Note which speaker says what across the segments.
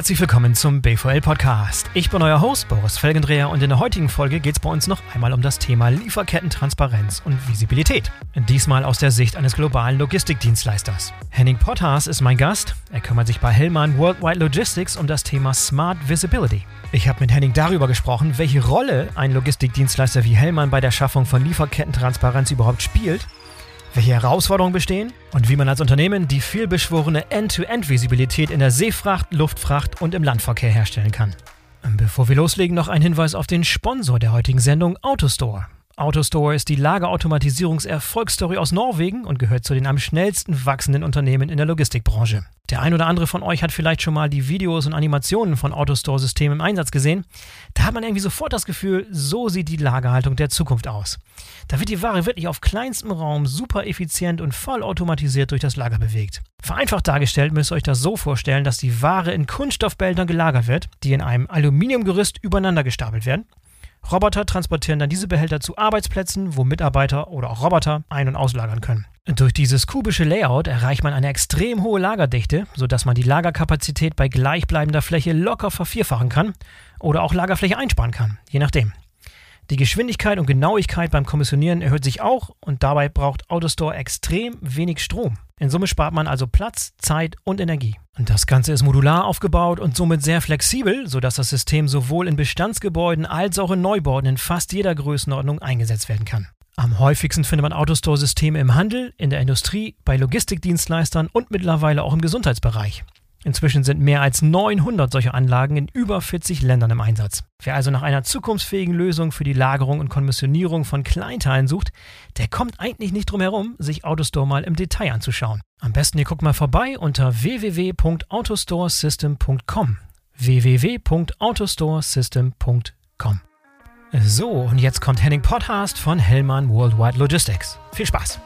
Speaker 1: herzlich willkommen zum BVL Podcast. Ich bin euer Host Boris Felgendreher und in der heutigen Folge geht es bei uns noch einmal um das Thema Lieferkettentransparenz und Visibilität. Diesmal aus der Sicht eines globalen Logistikdienstleisters. Henning Potthaas ist mein Gast. Er kümmert sich bei Hellmann Worldwide Logistics um das Thema Smart Visibility. Ich habe mit Henning darüber gesprochen, welche Rolle ein Logistikdienstleister wie Hellmann bei der Schaffung von Lieferkettentransparenz überhaupt spielt welche Herausforderungen bestehen und wie man als Unternehmen die vielbeschworene End-to-End-Visibilität in der Seefracht, Luftfracht und im Landverkehr herstellen kann. Bevor wir loslegen, noch ein Hinweis auf den Sponsor der heutigen Sendung, AutoStore. AutoStore ist die Lagerautomatisierungserfolgsstory aus Norwegen und gehört zu den am schnellsten wachsenden Unternehmen in der Logistikbranche. Der ein oder andere von euch hat vielleicht schon mal die Videos und Animationen von AutoStore-Systemen im Einsatz gesehen. Da hat man irgendwie sofort das Gefühl, so sieht die Lagerhaltung der Zukunft aus. Da wird die Ware wirklich auf kleinstem Raum super effizient und voll automatisiert durch das Lager bewegt. Vereinfacht dargestellt müsst ihr euch das so vorstellen, dass die Ware in Kunststoffbehältern gelagert wird, die in einem Aluminiumgerüst übereinander gestapelt werden Roboter transportieren dann diese Behälter zu Arbeitsplätzen, wo Mitarbeiter oder auch Roboter ein- und auslagern können. Durch dieses kubische Layout erreicht man eine extrem hohe Lagerdichte, sodass man die Lagerkapazität bei gleichbleibender Fläche locker vervierfachen kann oder auch Lagerfläche einsparen kann, je nachdem. Die Geschwindigkeit und Genauigkeit beim Kommissionieren erhöht sich auch und dabei braucht AutoStore extrem wenig Strom. In Summe spart man also Platz, Zeit und Energie. Und das Ganze ist modular aufgebaut und somit sehr flexibel, sodass das System sowohl in Bestandsgebäuden als auch in Neubauten in fast jeder Größenordnung eingesetzt werden kann. Am häufigsten findet man Autostore-Systeme im Handel, in der Industrie, bei Logistikdienstleistern und mittlerweile auch im Gesundheitsbereich. Inzwischen sind mehr als 900 solcher Anlagen in über 40 Ländern im Einsatz. Wer also nach einer zukunftsfähigen Lösung für die Lagerung und Kommissionierung von Kleinteilen sucht, der kommt eigentlich nicht drum herum, sich Autostore mal im Detail anzuschauen. Am besten ihr guckt mal vorbei unter www.autostoresystem.com. www.autostoresystem.com. So, und jetzt kommt Henning Podcast von Hellmann Worldwide Logistics. Viel Spaß!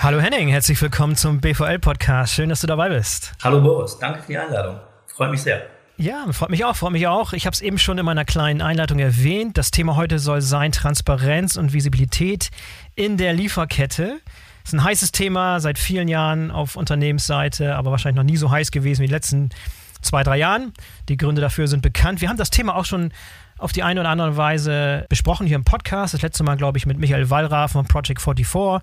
Speaker 1: Hallo Henning, herzlich willkommen zum BVL-Podcast. Schön, dass du dabei bist.
Speaker 2: Hallo Boris, danke für die Einladung. Freue mich sehr.
Speaker 1: Ja, freut mich auch, freut mich auch. Ich habe es eben schon in meiner kleinen Einleitung erwähnt. Das Thema heute soll sein Transparenz und Visibilität in der Lieferkette. Das ist ein heißes Thema seit vielen Jahren auf Unternehmensseite, aber wahrscheinlich noch nie so heiß gewesen wie die letzten zwei, drei Jahren. Die Gründe dafür sind bekannt. Wir haben das Thema auch schon auf die eine oder andere Weise besprochen hier im Podcast. Das letzte Mal, glaube ich, mit Michael Wallraff von Project 44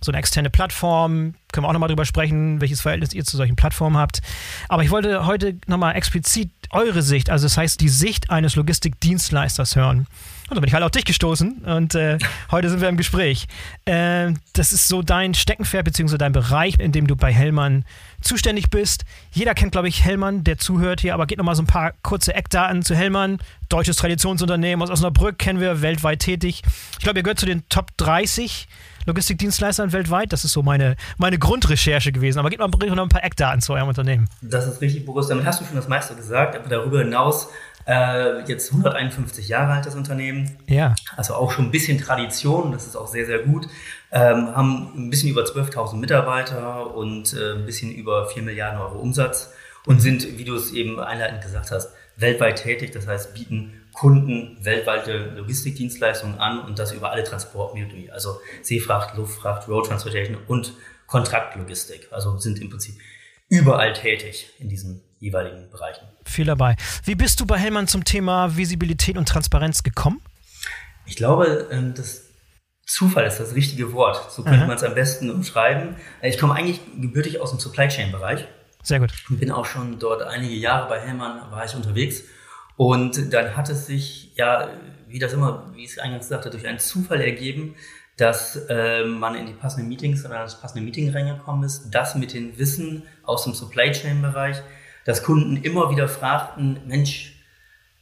Speaker 1: so eine externe Plattform. Können wir auch nochmal drüber sprechen, welches Verhältnis ihr zu solchen Plattformen habt. Aber ich wollte heute nochmal explizit eure Sicht, also das heißt die Sicht eines Logistikdienstleisters hören. Und da bin ich halt auf dich gestoßen und äh, heute sind wir im Gespräch. Äh, das ist so dein Steckenpferd bzw. dein Bereich, in dem du bei Hellmann zuständig bist. Jeder kennt, glaube ich, Hellmann, der zuhört hier, aber geht nochmal so ein paar kurze Eckdaten zu Hellmann. Deutsches Traditionsunternehmen aus Osnabrück kennen wir, weltweit tätig. Ich glaube, ihr gehört zu den Top 30 Logistikdienstleistern weltweit. Das ist so meine, meine Grundrecherche gewesen. Aber gib mal noch ein paar Eckdaten zu eurem Unternehmen.
Speaker 2: Das ist richtig, Boris. Damit hast du schon das meiste gesagt. Aber darüber hinaus äh, jetzt 151 Jahre alt, das Unternehmen.
Speaker 1: Ja.
Speaker 2: Also auch schon ein bisschen Tradition. Das ist auch sehr, sehr gut. Ähm, haben ein bisschen über 12.000 Mitarbeiter und äh, ein bisschen über 4 Milliarden Euro Umsatz und sind, wie du es eben einleitend gesagt hast, weltweit tätig. Das heißt, bieten Kunden weltweite Logistikdienstleistungen an und das über alle Transportmodi, also Seefracht, Luftfracht, Road Transportation und Kontraktlogistik. Also sind im Prinzip überall tätig in diesen jeweiligen Bereichen.
Speaker 1: Viel dabei. Wie bist du bei Hellmann zum Thema Visibilität und Transparenz gekommen?
Speaker 2: Ich glaube, ähm, das Zufall ist das richtige Wort. So könnte man es am besten umschreiben. Ich komme eigentlich gebürtig aus dem Supply Chain Bereich.
Speaker 1: Sehr gut.
Speaker 2: Und bin auch schon dort einige Jahre bei Hellmann war ich unterwegs und dann hat es sich, ja, wie das immer, wie ich es eingangs sagte, durch einen Zufall ergeben, dass äh, man in die passenden Meetings oder das passende Meeting reingekommen ist, das mit dem Wissen aus dem Supply Chain Bereich, dass Kunden immer wieder fragten, Mensch,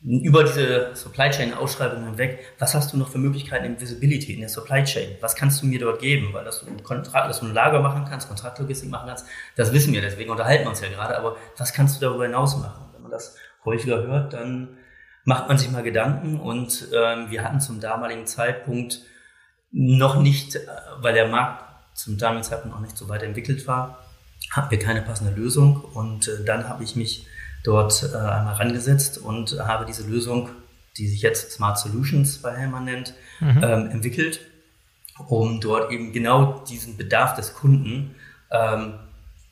Speaker 2: über diese Supply Chain Ausschreibung hinweg, was hast du noch für Möglichkeiten in Visibility in der Supply Chain? Was kannst du mir dort geben? Weil dass du, Kontrakt, dass du ein Lager machen kannst, Kontraktlogistik machen kannst, das wissen wir, deswegen unterhalten wir uns ja gerade, aber was kannst du darüber hinaus machen? Wenn man das häufiger hört, dann macht man sich mal Gedanken und ähm, wir hatten zum damaligen Zeitpunkt noch nicht, äh, weil der Markt zum damaligen Zeitpunkt noch nicht so weit entwickelt war, hatten wir keine passende Lösung und äh, dann habe ich mich dort äh, einmal rangesetzt und habe diese Lösung, die sich jetzt Smart Solutions bei Hellmann nennt, mhm. ähm, entwickelt, um dort eben genau diesen Bedarf des Kunden ähm,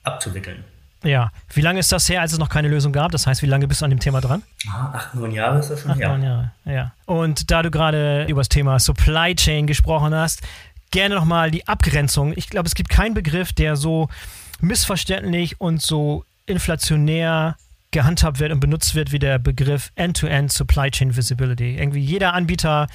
Speaker 2: abzuwickeln.
Speaker 1: Ja. Wie lange ist das her, als es noch keine Lösung gab? Das heißt, wie lange bist du an dem Thema dran?
Speaker 2: Ah, acht, neun Jahre ist das schon
Speaker 1: Acht,
Speaker 2: her.
Speaker 1: neun Jahre, ja. Und da du gerade über das Thema Supply Chain gesprochen hast, gerne nochmal die Abgrenzung. Ich glaube, es gibt keinen Begriff, der so missverständlich und so inflationär gehandhabt wird und benutzt wird wie der Begriff End-to-End Supply Chain Visibility. Irgendwie jeder Anbieter,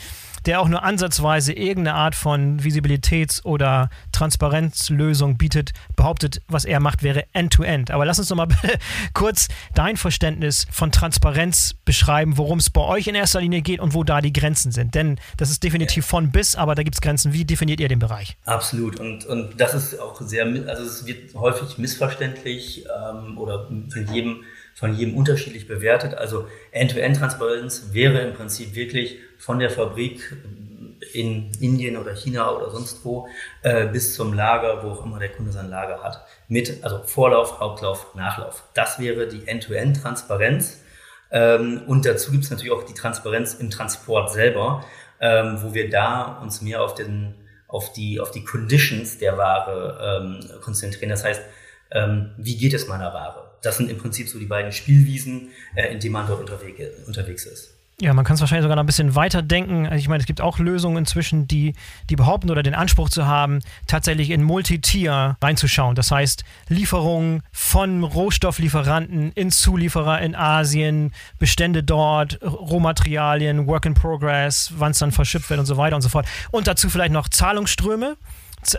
Speaker 1: der auch nur ansatzweise irgendeine Art von Visibilitäts- oder Transparenzlösung bietet, behauptet, was er macht, wäre End-to-End. Aber lass uns noch mal kurz dein Verständnis von Transparenz beschreiben, worum es bei euch in erster Linie geht und wo da die Grenzen sind. Denn das ist definitiv von bis, aber da gibt es Grenzen. Wie definiert ihr den Bereich?
Speaker 2: Absolut. Und, und das ist auch sehr, also es wird häufig missverständlich ähm, oder von jedem von jedem unterschiedlich bewertet. Also End-to-End-Transparenz wäre im Prinzip wirklich von der Fabrik in Indien oder China oder sonst wo äh, bis zum Lager, wo auch immer der Kunde sein Lager hat. Mit also Vorlauf, Hauptlauf, Nachlauf. Das wäre die End-to-End-Transparenz. Ähm, und dazu gibt es natürlich auch die Transparenz im Transport selber, ähm, wo wir da uns mehr auf den auf die auf die Conditions der Ware ähm, konzentrieren. Das heißt, ähm, wie geht es meiner Ware? Das sind im Prinzip so die beiden Spielwiesen, äh, in denen man dort unterwegs, unterwegs ist.
Speaker 1: Ja, man kann es wahrscheinlich sogar noch ein bisschen weiter denken. Also ich meine, es gibt auch Lösungen inzwischen, die, die behaupten oder den Anspruch zu haben, tatsächlich in Multitier reinzuschauen. Das heißt, Lieferungen von Rohstofflieferanten in Zulieferer in Asien, Bestände dort, Rohmaterialien, Work in Progress, wann es dann verschippt wird und so weiter und so fort. Und dazu vielleicht noch Zahlungsströme.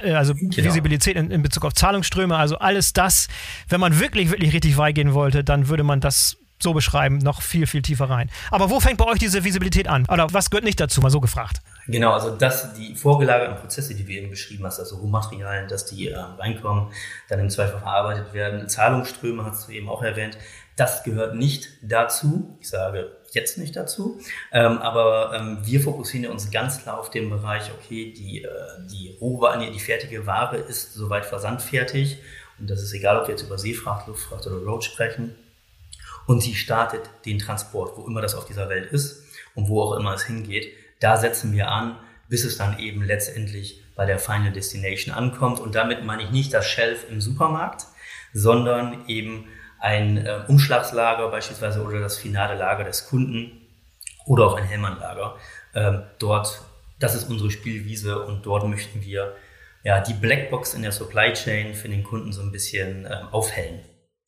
Speaker 1: Äh, also genau. Visibilität in, in, Bezug auf Zahlungsströme, also alles das, wenn man wirklich, wirklich richtig weit gehen wollte, dann würde man das so beschreiben, noch viel, viel tiefer rein. Aber wo fängt bei euch diese Visibilität an? Oder was gehört nicht dazu? Mal so gefragt.
Speaker 2: Genau, also dass die vorgelagerten Prozesse, die du eben beschrieben hast, also Rohmaterialien, dass die äh, reinkommen, dann im Zweifel verarbeitet werden, Zahlungsströme hast du eben auch erwähnt, das gehört nicht dazu. Ich sage jetzt nicht dazu. Ähm, aber ähm, wir fokussieren uns ganz klar auf den Bereich, okay, die, äh, die Rohware, die fertige Ware ist soweit versandfertig. Und das ist egal, ob wir jetzt über Seefracht, Luftfracht oder Road sprechen. Und sie startet den Transport, wo immer das auf dieser Welt ist und wo auch immer es hingeht. Da setzen wir an, bis es dann eben letztendlich bei der Final Destination ankommt. Und damit meine ich nicht das Shelf im Supermarkt, sondern eben ein äh, Umschlagslager beispielsweise oder das finale Lager des Kunden oder auch ein Hellmann-Lager. Ähm, dort, das ist unsere Spielwiese und dort möchten wir ja, die Blackbox in der Supply Chain für den Kunden so ein bisschen ähm, aufhellen.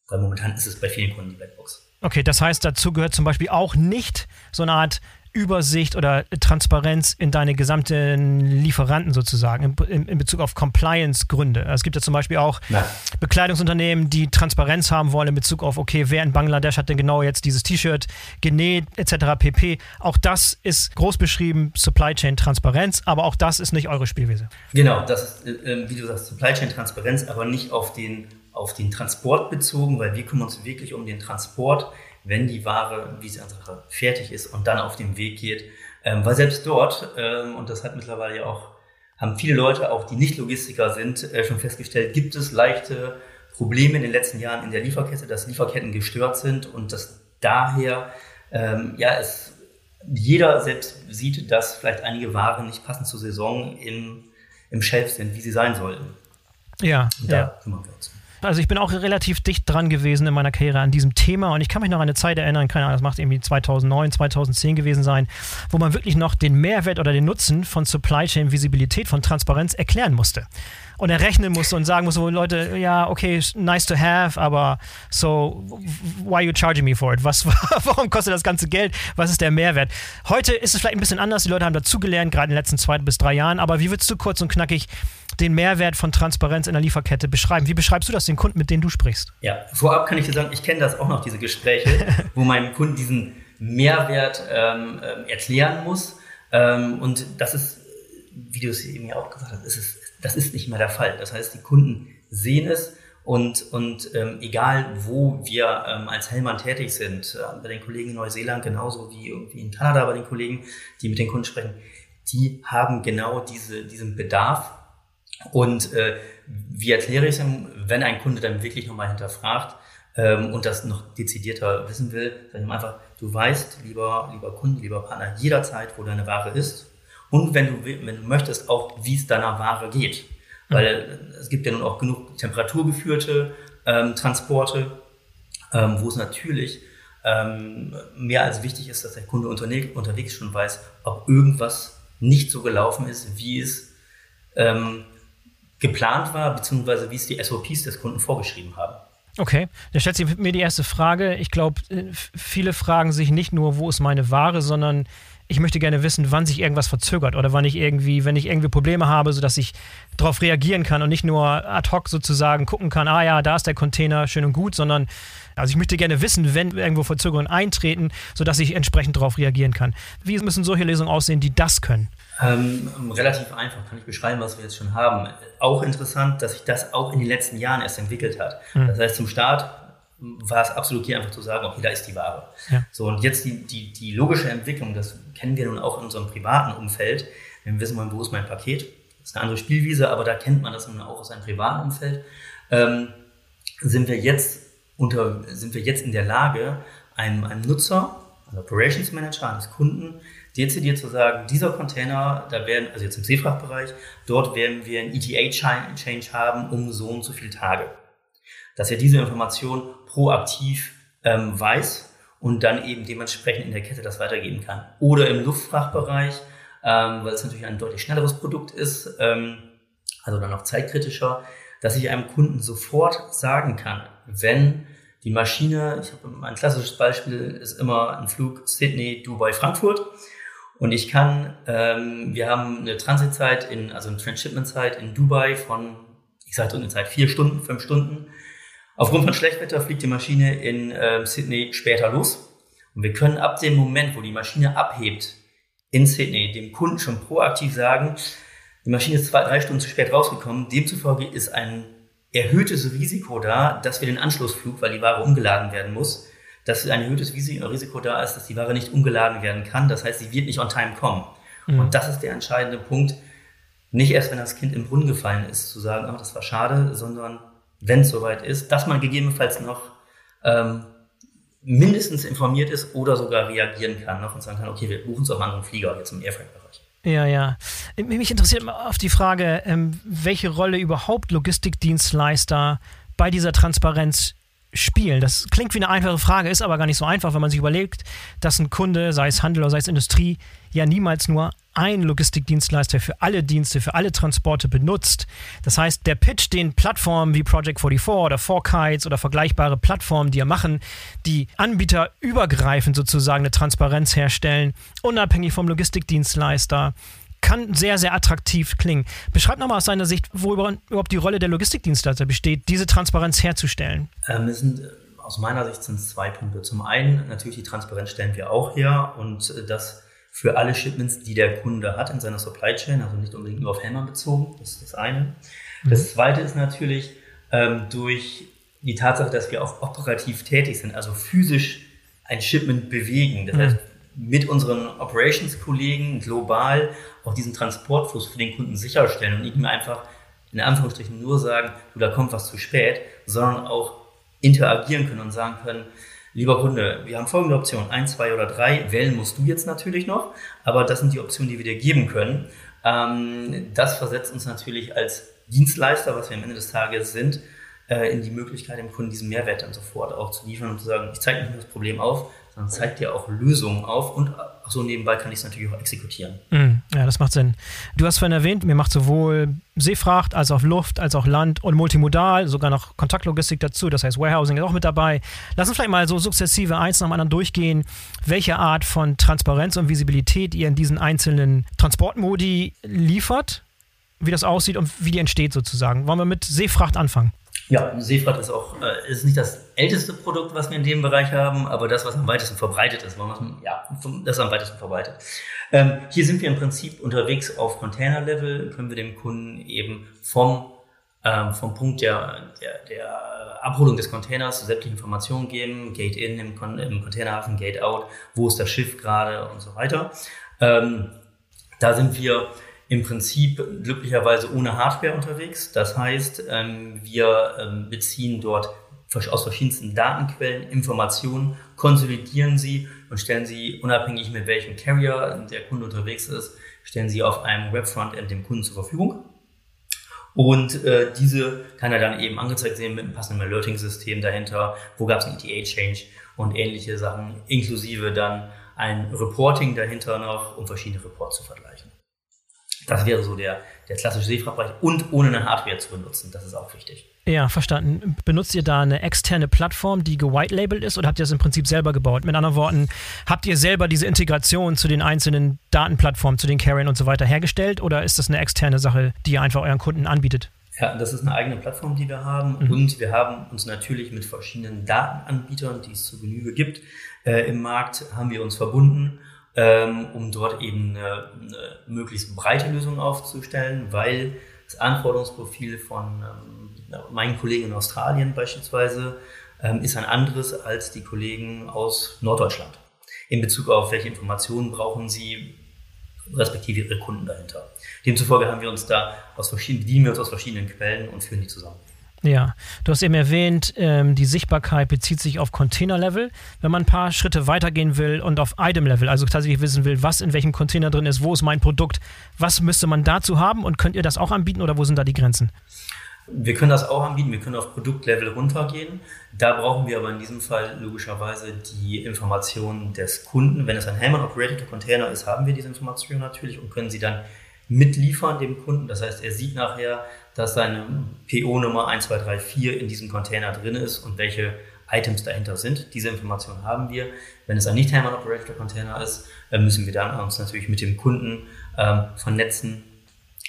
Speaker 2: Weil momentan ist es bei vielen Kunden die Blackbox.
Speaker 1: Okay, das heißt, dazu gehört zum Beispiel auch nicht so eine Art Übersicht oder Transparenz in deine gesamten Lieferanten sozusagen in, in Bezug auf Compliance-Gründe. Es gibt ja zum Beispiel auch Nein. Bekleidungsunternehmen, die Transparenz haben wollen in Bezug auf, okay, wer in Bangladesch hat denn genau jetzt dieses T-Shirt genäht, etc. pp. Auch das ist groß beschrieben, Supply Chain Transparenz, aber auch das ist nicht eure Spielwiese.
Speaker 2: Genau, das ist, äh, wie du sagst, Supply Chain Transparenz, aber nicht auf den, auf den Transport bezogen, weil wir kümmern uns wirklich um den Transport wenn die Ware, wie sie Sache fertig ist und dann auf dem Weg geht. Ähm, weil selbst dort, ähm, und das hat mittlerweile ja auch, haben viele Leute, auch die nicht Logistiker sind, äh, schon festgestellt, gibt es leichte Probleme in den letzten Jahren in der Lieferkette, dass Lieferketten gestört sind und dass daher, ähm, ja, es jeder selbst sieht, dass vielleicht einige Waren nicht passend zur Saison im, im Shelf sind, wie sie sein sollten.
Speaker 1: Ja, und da ja. kümmern wir uns. Also ich bin auch relativ dicht dran gewesen in meiner Karriere an diesem Thema und ich kann mich noch an eine Zeit erinnern, keine Ahnung, das macht irgendwie 2009, 2010 gewesen sein, wo man wirklich noch den Mehrwert oder den Nutzen von Supply Chain Visibilität, von Transparenz erklären musste und errechnen musste und sagen musste, so, Leute, ja, okay, nice to have, aber so, why are you charging me for it? Was, warum kostet das ganze Geld? Was ist der Mehrwert? Heute ist es vielleicht ein bisschen anders, die Leute haben dazugelernt, gerade in den letzten zwei bis drei Jahren, aber wie würdest du kurz und knackig den Mehrwert von Transparenz in der Lieferkette beschreiben? Wie beschreibst du das den Kunden, mit denen du sprichst?
Speaker 2: Ja, vorab kann ich dir sagen, ich kenne das auch noch, diese Gespräche, wo mein Kunden diesen Mehrwert ähm, ähm, erklären muss. Ähm, und das ist, wie du es eben ja auch gesagt hast, ist, das ist nicht mehr der Fall. Das heißt, die Kunden sehen es und, und ähm, egal, wo wir ähm, als Hellmann tätig sind, äh, bei den Kollegen in Neuseeland genauso wie irgendwie in Kanada bei den Kollegen, die mit den Kunden sprechen, die haben genau diese, diesen Bedarf und äh, wie erkläre ich es, wenn ein Kunde dann wirklich nochmal hinterfragt ähm, und das noch dezidierter wissen will, ihm einfach, du weißt, lieber, lieber Kunde, lieber Partner, jederzeit, wo deine Ware ist und wenn du, wenn du möchtest, auch, wie es deiner Ware geht. Weil mhm. es gibt ja nun auch genug temperaturgeführte ähm, Transporte, ähm, wo es natürlich ähm, mehr als wichtig ist, dass der Kunde unterwegs schon weiß, ob irgendwas nicht so gelaufen ist, wie es ähm, geplant war, beziehungsweise wie es die SOPs des Kunden vorgeschrieben haben.
Speaker 1: Okay, da stellt sich mir die erste Frage. Ich glaube, äh, viele fragen sich nicht nur, wo ist meine Ware, sondern ich möchte gerne wissen, wann sich irgendwas verzögert oder wann ich irgendwie, wenn ich irgendwie Probleme habe, sodass ich darauf reagieren kann und nicht nur ad hoc sozusagen gucken kann, ah ja, da ist der Container, schön und gut, sondern also ich möchte gerne wissen, wenn irgendwo Verzögerungen eintreten, sodass ich entsprechend darauf reagieren kann. Wie müssen solche Lösungen aussehen, die das können?
Speaker 2: Ähm, relativ einfach kann ich beschreiben, was wir jetzt schon haben. Auch interessant, dass sich das auch in den letzten Jahren erst entwickelt hat. Mhm. Das heißt, zum Start war es absolut hier einfach zu sagen, okay, da ist die Ware. Ja. So, und jetzt die, die, die logische Entwicklung, das kennen wir nun auch in unserem privaten Umfeld. Wenn wir wissen wollen, wo ist mein Paket, das ist eine andere Spielwiese, aber da kennt man das nun auch aus einem privaten Umfeld. Ähm, sind wir jetzt unter, sind wir jetzt in der Lage, einem, einem Nutzer, einem Operations Manager, eines Kunden, dezidiert zu sagen, dieser Container, da werden, also jetzt im Seefrachtbereich, dort werden wir ein ETA-Change haben um so und so viele Tage dass er diese Information proaktiv ähm, weiß und dann eben dementsprechend in der Kette das weitergeben kann. Oder im Luftfrachtbereich, ähm, weil es natürlich ein deutlich schnelleres Produkt ist, ähm, also dann auch zeitkritischer, dass ich einem Kunden sofort sagen kann, wenn die Maschine, ich habe ein klassisches Beispiel ist immer ein Flug Sydney, Dubai, Frankfurt. Und ich kann, ähm, wir haben eine Transitzeit in, also eine Transshipment-Zeit in Dubai von, ich sage eine Zeit vier Stunden, fünf Stunden. Aufgrund von Schlechtwetter fliegt die Maschine in äh, Sydney später los. Und wir können ab dem Moment, wo die Maschine abhebt in Sydney, dem Kunden schon proaktiv sagen, die Maschine ist zwei, drei Stunden zu spät rausgekommen. Demzufolge ist ein erhöhtes Risiko da, dass wir den Anschlussflug, weil die Ware umgeladen werden muss, dass ein erhöhtes Risiko da ist, dass die Ware nicht umgeladen werden kann. Das heißt, sie wird nicht on time kommen. Mhm. Und das ist der entscheidende Punkt. Nicht erst, wenn das Kind im Brunnen gefallen ist, zu sagen, oh, das war schade, sondern wenn es soweit ist, dass man gegebenenfalls noch ähm, mindestens informiert ist oder sogar reagieren kann noch und sagen kann, okay, wir buchen es auf einen anderen Flieger jetzt im Airfreight-Bereich.
Speaker 1: Ja, ja. Mich interessiert auf die Frage, ähm, welche Rolle überhaupt Logistikdienstleister bei dieser Transparenz spielen? Das klingt wie eine einfache Frage, ist aber gar nicht so einfach, wenn man sich überlegt, dass ein Kunde, sei es Handel oder sei es Industrie, ja niemals nur ein Logistikdienstleister für alle Dienste, für alle Transporte benutzt. Das heißt, der Pitch, den Plattformen wie Project 44 oder 4Kites oder vergleichbare Plattformen, die ja machen, die Anbieter übergreifend sozusagen eine Transparenz herstellen, unabhängig vom Logistikdienstleister, kann sehr, sehr attraktiv klingen. Beschreib nochmal aus seiner Sicht, wo überhaupt die Rolle der Logistikdienstleister besteht, diese Transparenz herzustellen.
Speaker 2: Ähm, es sind, äh, aus meiner Sicht sind es zwei Punkte. Zum einen, natürlich die Transparenz stellen wir auch her und äh, das für alle Shipments, die der Kunde hat in seiner Supply Chain, also nicht unbedingt nur auf Hellmann bezogen. Das ist das eine. Mhm. Das zweite ist natürlich ähm, durch die Tatsache, dass wir auch operativ tätig sind, also physisch ein Shipment bewegen. Das mhm. heißt, mit unseren Operations-Kollegen global auch diesen Transportfluss für den Kunden sicherstellen und nicht mehr einfach in Anführungsstrichen nur sagen, du, da kommt was zu spät, sondern auch interagieren können und sagen können, lieber Kunde, wir haben folgende Option, ein, zwei oder drei, wählen musst du jetzt natürlich noch, aber das sind die Optionen, die wir dir geben können. Ähm, das versetzt uns natürlich als Dienstleister, was wir am Ende des Tages sind, äh, in die Möglichkeit, dem Kunden diesen Mehrwert dann sofort auch zu liefern und zu sagen, ich zeige nicht nur das Problem auf, sondern zeigt dir auch Lösungen auf und so nebenbei kann ich es natürlich auch exekutieren.
Speaker 1: Mm, ja, das macht Sinn. Du hast vorhin erwähnt, mir macht sowohl Seefracht als auch Luft, als auch Land und multimodal, sogar noch Kontaktlogistik dazu, das heißt Warehousing ist auch mit dabei. Lass uns vielleicht mal so sukzessive eins nach dem anderen durchgehen, welche Art von Transparenz und Visibilität ihr in diesen einzelnen Transportmodi liefert, wie das aussieht und wie die entsteht sozusagen. Wollen wir mit Seefracht anfangen?
Speaker 2: Ja, Seefracht ist auch äh, ist nicht das älteste Produkt, was wir in dem Bereich haben, aber das, was am weitesten verbreitet ist. Ja, das ist am weitesten verbreitet. Ähm, hier sind wir im Prinzip unterwegs auf Container-Level, können wir dem Kunden eben vom, ähm, vom Punkt der, der, der Abholung des Containers sämtliche Informationen geben, Gate in im, Con im Containerhafen, Gate out, wo ist das Schiff gerade und so weiter. Ähm, da sind wir im Prinzip glücklicherweise ohne Hardware unterwegs. Das heißt, ähm, wir ähm, beziehen dort aus verschiedensten Datenquellen Informationen, konsolidieren sie und stellen sie unabhängig mit welchem Carrier der Kunde unterwegs ist, stellen sie auf einem Webfrontend dem Kunden zur Verfügung. Und äh, diese kann er dann eben angezeigt sehen mit einem passenden Alerting-System dahinter, wo gab es einen ETA-Change und ähnliche Sachen, inklusive dann ein Reporting dahinter noch, um verschiedene Reports zu vergleichen. Das wäre so der, der klassische Seefrachtbereich und ohne eine Hardware zu benutzen. Das ist auch wichtig.
Speaker 1: Ja, verstanden. Benutzt ihr da eine externe Plattform, die gewitelabelt ist oder habt ihr das im Prinzip selber gebaut? Mit anderen Worten, habt ihr selber diese Integration zu den einzelnen Datenplattformen, zu den Carriern und so weiter hergestellt oder ist das eine externe Sache, die ihr einfach euren Kunden anbietet?
Speaker 2: Ja, das ist eine eigene Plattform, die wir haben mhm. und wir haben uns natürlich mit verschiedenen Datenanbietern, die es zu Genüge gibt, äh, im Markt, haben wir uns verbunden ähm, um dort eben eine, eine, möglichst breite Lösung aufzustellen, weil das Anforderungsprofil von ähm, meinen Kollegen in Australien beispielsweise ähm, ist ein anderes als die Kollegen aus Norddeutschland. In Bezug auf welche Informationen brauchen sie, respektive ihre Kunden dahinter. Demzufolge haben wir uns da aus verschiedenen, bedienen wir uns aus verschiedenen Quellen und führen die zusammen.
Speaker 1: Ja, du hast eben erwähnt, ähm, die Sichtbarkeit bezieht sich auf Container-Level. Wenn man ein paar Schritte weitergehen will und auf Item-Level, also tatsächlich wissen will, was in welchem Container drin ist, wo ist mein Produkt, was müsste man dazu haben und könnt ihr das auch anbieten oder wo sind da die Grenzen?
Speaker 2: Wir können das auch anbieten, wir können auf Produktlevel runtergehen. Da brauchen wir aber in diesem Fall logischerweise die Informationen des Kunden. Wenn es ein Hellman Operated Container ist, haben wir diese Informationen natürlich und können sie dann mitliefern dem Kunden. Das heißt, er sieht nachher, dass seine PO-Nummer 1234 in diesem Container drin ist und welche Items dahinter sind. Diese Information haben wir. Wenn es ein nicht Hermann Operator Container ist, müssen wir dann uns natürlich mit dem Kunden ähm, vernetzen,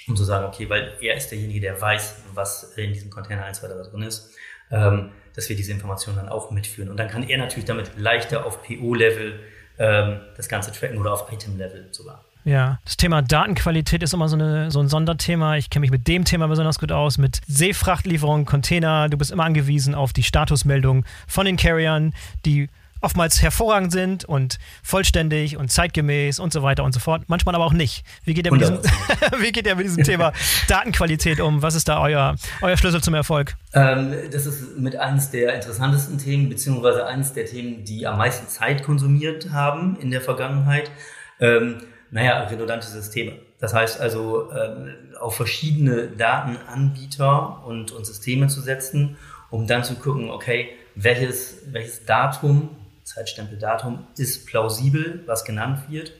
Speaker 2: um zu sagen, okay, weil er ist derjenige, der weiß, was in diesem Container 123 drin ist, ähm, dass wir diese Information dann auch mitführen. Und dann kann er natürlich damit leichter auf PO-Level ähm, das Ganze tracken oder auf Item-Level sogar.
Speaker 1: Ja, das Thema Datenqualität ist immer so, eine, so ein Sonderthema. Ich kenne mich mit dem Thema besonders gut aus, mit Seefrachtlieferungen, Container. Du bist immer angewiesen auf die Statusmeldung von den Carriern, die oftmals hervorragend sind und vollständig und zeitgemäß und so weiter und so fort. Manchmal aber auch nicht. Wie geht ihr mit, diesem, wie geht ihr mit diesem Thema Datenqualität um? Was ist da euer, euer Schlüssel zum Erfolg?
Speaker 2: Ähm, das ist mit eines der interessantesten Themen, beziehungsweise eines der Themen, die am meisten Zeit konsumiert haben in der Vergangenheit. Ähm, naja, redundante Systeme. Das heißt also, ähm, auf verschiedene Datenanbieter und, und Systeme zu setzen, um dann zu gucken, okay, welches, welches Datum, Zeitstempeldatum, ist plausibel, was genannt wird.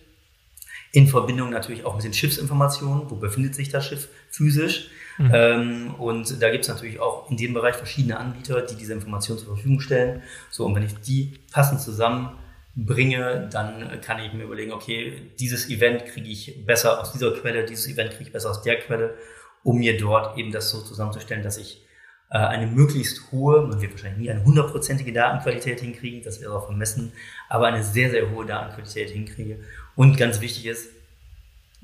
Speaker 2: In Verbindung natürlich auch mit den Schiffsinformationen, wo befindet sich das Schiff physisch. Mhm. Ähm, und da gibt es natürlich auch in dem Bereich verschiedene Anbieter, die diese Informationen zur Verfügung stellen. So, und wenn ich die passend zusammen bringe, dann kann ich mir überlegen, okay, dieses Event kriege ich besser aus dieser Quelle, dieses Event kriege ich besser aus der Quelle, um mir dort eben das so zusammenzustellen, dass ich äh, eine möglichst hohe, man wird wahrscheinlich nie eine hundertprozentige Datenqualität hinkriegen, das wäre auch vermessen, aber eine sehr, sehr hohe Datenqualität hinkriege. Und ganz wichtig ist,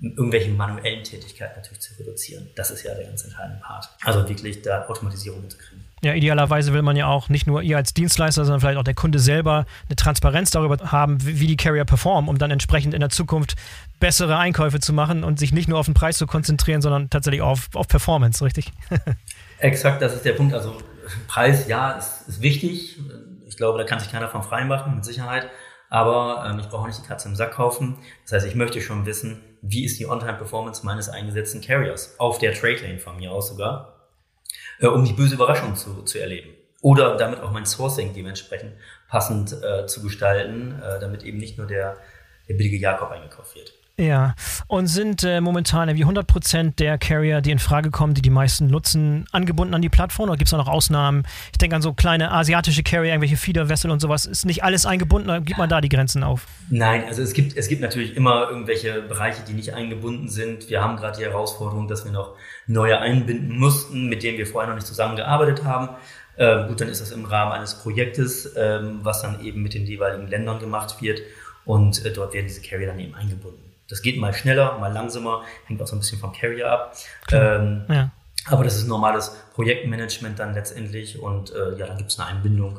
Speaker 2: irgendwelche manuellen Tätigkeiten natürlich zu reduzieren. Das ist ja der ganz entscheidende Part. Also wirklich da Automatisierung zu kriegen.
Speaker 1: Ja, idealerweise will man ja auch nicht nur ihr als Dienstleister, sondern vielleicht auch der Kunde selber eine Transparenz darüber haben, wie die Carrier performen, um dann entsprechend in der Zukunft bessere Einkäufe zu machen und sich nicht nur auf den Preis zu konzentrieren, sondern tatsächlich auf, auf Performance, richtig?
Speaker 2: Exakt, das ist der Punkt. Also Preis, ja, ist, ist wichtig. Ich glaube, da kann sich keiner von frei machen, mit Sicherheit. Aber ähm, ich brauche nicht die Katze im Sack kaufen. Das heißt, ich möchte schon wissen, wie ist die On-Time-Performance meines eingesetzten Carriers auf der Trade Lane von mir aus sogar äh, um die böse Überraschung zu, zu erleben. Oder damit auch mein Sourcing dementsprechend passend äh, zu gestalten, äh, damit eben nicht nur der, der billige Jakob eingekauft wird.
Speaker 1: Ja, und sind äh, momentan irgendwie 100% der Carrier, die in Frage kommen, die die meisten nutzen, angebunden an die Plattform oder gibt es auch noch Ausnahmen? Ich denke an so kleine asiatische Carrier, irgendwelche Feeder-Vessel und sowas. Ist nicht alles eingebunden oder gibt man da die Grenzen auf?
Speaker 2: Nein, also es gibt, es gibt natürlich immer irgendwelche Bereiche, die nicht eingebunden sind. Wir haben gerade die Herausforderung, dass wir noch neue einbinden mussten, mit denen wir vorher noch nicht zusammengearbeitet haben. Äh, gut, dann ist das im Rahmen eines Projektes, ähm, was dann eben mit den jeweiligen Ländern gemacht wird und äh, dort werden diese Carrier dann eben eingebunden. Das geht mal schneller, mal langsamer, hängt auch so ein bisschen vom Carrier ab. Ähm, ja. Aber das ist normales Projektmanagement dann letztendlich und äh, ja, dann gibt es eine Einbindung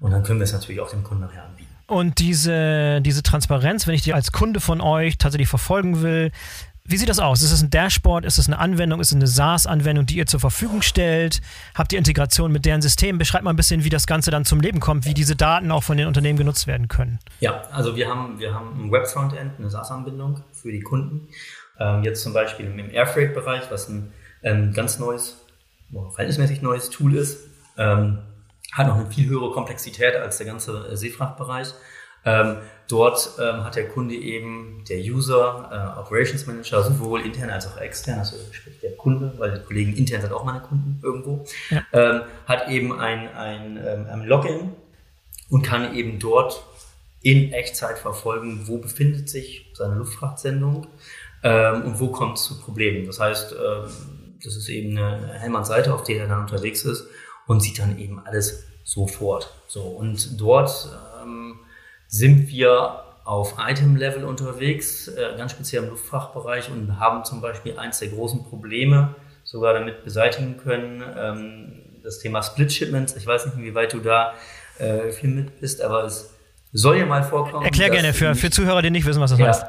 Speaker 2: und dann können wir es natürlich auch dem Kunden nachher anbieten.
Speaker 1: Und diese, diese Transparenz, wenn ich die als Kunde von euch tatsächlich verfolgen will, wie sieht das aus? Ist es ein Dashboard? Ist es eine Anwendung? Ist es eine SaaS-Anwendung, die ihr zur Verfügung stellt? Habt ihr Integration mit deren System? Beschreibt mal ein bisschen, wie das Ganze dann zum Leben kommt, wie diese Daten auch von den Unternehmen genutzt werden können.
Speaker 2: Ja, also wir haben, wir haben ein Web-Frontend, eine SaaS-Anbindung für die Kunden. Ähm, jetzt zum Beispiel im Airfreight-Bereich, was ein ähm, ganz neues, verhältnismäßig neues Tool ist. Ähm, hat noch eine viel höhere Komplexität als der ganze äh, Seefrachtbereich. Ähm, dort ähm, hat der Kunde eben, der User, äh, Operations Manager, sowohl intern als auch extern, also sprich der Kunde, weil die Kollegen intern sind auch meine Kunden irgendwo, ja. ähm, hat eben ein, ein, ähm, ein Login und kann eben dort in Echtzeit verfolgen, wo befindet sich seine Luftfrachtsendung ähm, und wo kommt es zu Problemen. Das heißt, ähm, das ist eben eine Hellmanns-Seite, auf der er dann unterwegs ist und sieht dann eben alles sofort. So, und dort sind wir auf Item-Level unterwegs, äh, ganz speziell im Luftfrachtbereich und haben zum Beispiel eins der großen Probleme sogar damit beseitigen können, ähm, das Thema Split Shipments. Ich weiß nicht, wie weit du da äh, viel mit bist, aber es soll ja mal vorkommen.
Speaker 1: Erklär gerne für, für Zuhörer, die nicht wissen, was das ja. heißt.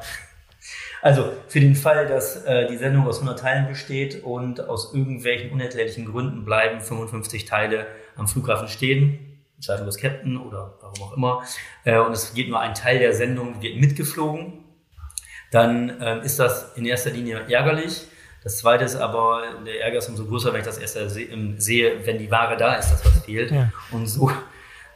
Speaker 2: Also für den Fall, dass äh, die Sendung aus 100 Teilen besteht und aus irgendwelchen unerklärlichen Gründen bleiben 55 Teile am Flughafen stehen, Entscheidung des Captain oder warum auch immer, äh, und es geht nur ein Teil der Sendung, wird mitgeflogen, dann äh, ist das in erster Linie ärgerlich. Das zweite ist aber, der Ärger ist umso größer, wenn ich das erst sehe, wenn die Ware da ist, dass was fehlt. Ja. Und so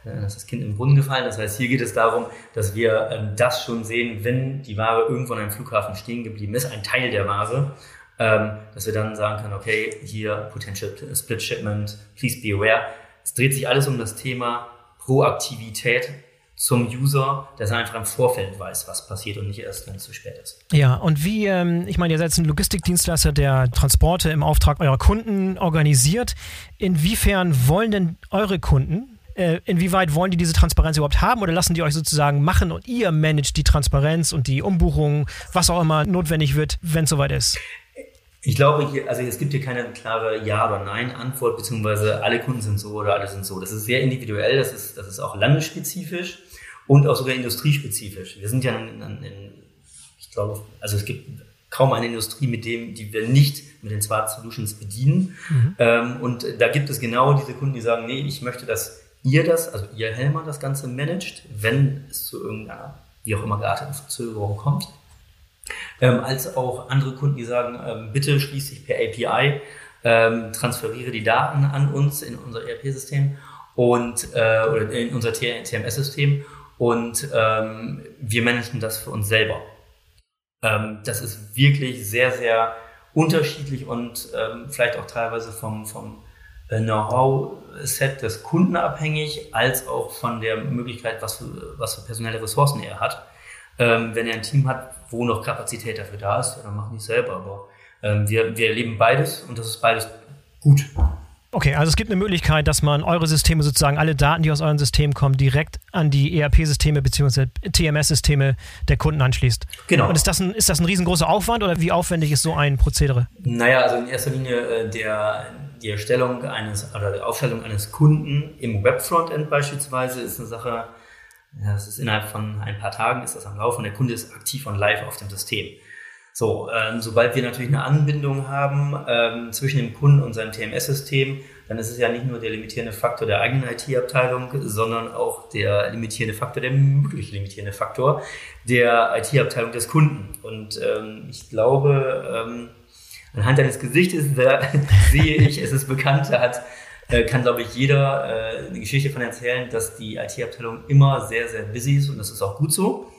Speaker 2: da ist das Kind im Brunnen gefallen. Das heißt, hier geht es darum, dass wir ähm, das schon sehen, wenn die Ware irgendwo an einem Flughafen stehen geblieben ist, ein Teil der Ware, ähm, dass wir dann sagen können, okay, hier Potential Split Shipment, please be aware. Es dreht sich alles um das Thema Proaktivität zum User, dass er einfach im Vorfeld weiß, was passiert und nicht erst, wenn es zu spät ist.
Speaker 1: Ja, und wie, ähm, ich meine, ihr seid ein Logistikdienstleister, der Transporte im Auftrag eurer Kunden organisiert. Inwiefern wollen denn eure Kunden, äh, inwieweit wollen die diese Transparenz überhaupt haben oder lassen die euch sozusagen machen und ihr managt die Transparenz und die Umbuchung, was auch immer notwendig wird, wenn es soweit ist?
Speaker 2: Ich glaube, hier, also es gibt hier keine klare Ja- oder Nein-Antwort, beziehungsweise alle Kunden sind so oder alle sind so. Das ist sehr individuell, das ist, das ist auch landesspezifisch und auch sogar industriespezifisch. Wir sind ja in, in, ich glaube, also es gibt kaum eine Industrie, mit dem, die wir nicht mit den Smart Solutions bedienen. Mhm. Ähm, und da gibt es genau diese Kunden, die sagen, nee, ich möchte das ihr das, also ihr Helmer das Ganze managt, wenn es zu irgendeiner, wie auch immer gearteten Verzögerung kommt. Ähm, als auch andere Kunden, die sagen, ähm, bitte schließ dich per API, ähm, transferiere die Daten an uns in unser ERP-System und äh, oder in unser TMS-System und ähm, wir managen das für uns selber. Ähm, das ist wirklich sehr, sehr unterschiedlich und ähm, vielleicht auch teilweise vom, vom äh, Know-how-Set des Kunden abhängig, als auch von der Möglichkeit, was für, was für personelle Ressourcen er hat. Ähm, wenn er ein Team hat, wo noch Kapazität dafür da ist, dann machen die es selber. Aber ähm, wir, wir erleben beides und das ist beides gut.
Speaker 1: Okay, also es gibt eine Möglichkeit, dass man eure Systeme sozusagen, alle Daten, die aus euren Systemen kommen, direkt an die ERP-Systeme bzw. TMS-Systeme der Kunden anschließt. Genau. Und ist das, ein, ist das ein riesengroßer Aufwand oder wie aufwendig ist so ein Prozedere?
Speaker 2: Naja, also in erster Linie äh, der, die Erstellung eines oder die Aufstellung eines Kunden im Web-Frontend beispielsweise ist eine Sache, das ist innerhalb von ein paar Tagen ist das am Laufen. Der Kunde ist aktiv und live auf dem System. So, ähm, sobald wir natürlich eine Anbindung haben ähm, zwischen dem Kunden und seinem TMS-System, dann ist es ja nicht nur der limitierende Faktor der eigenen IT-Abteilung, sondern auch der limitierende Faktor, der möglich limitierende Faktor der IT-Abteilung des Kunden. Und ähm, ich glaube, ähm, anhand deines Gesichtes sehe ich, es ist bekannt, da hat äh, kann, glaube ich, jeder äh, eine Geschichte von erzählen, dass die IT-Abteilung immer sehr, sehr busy ist und das ist auch gut so.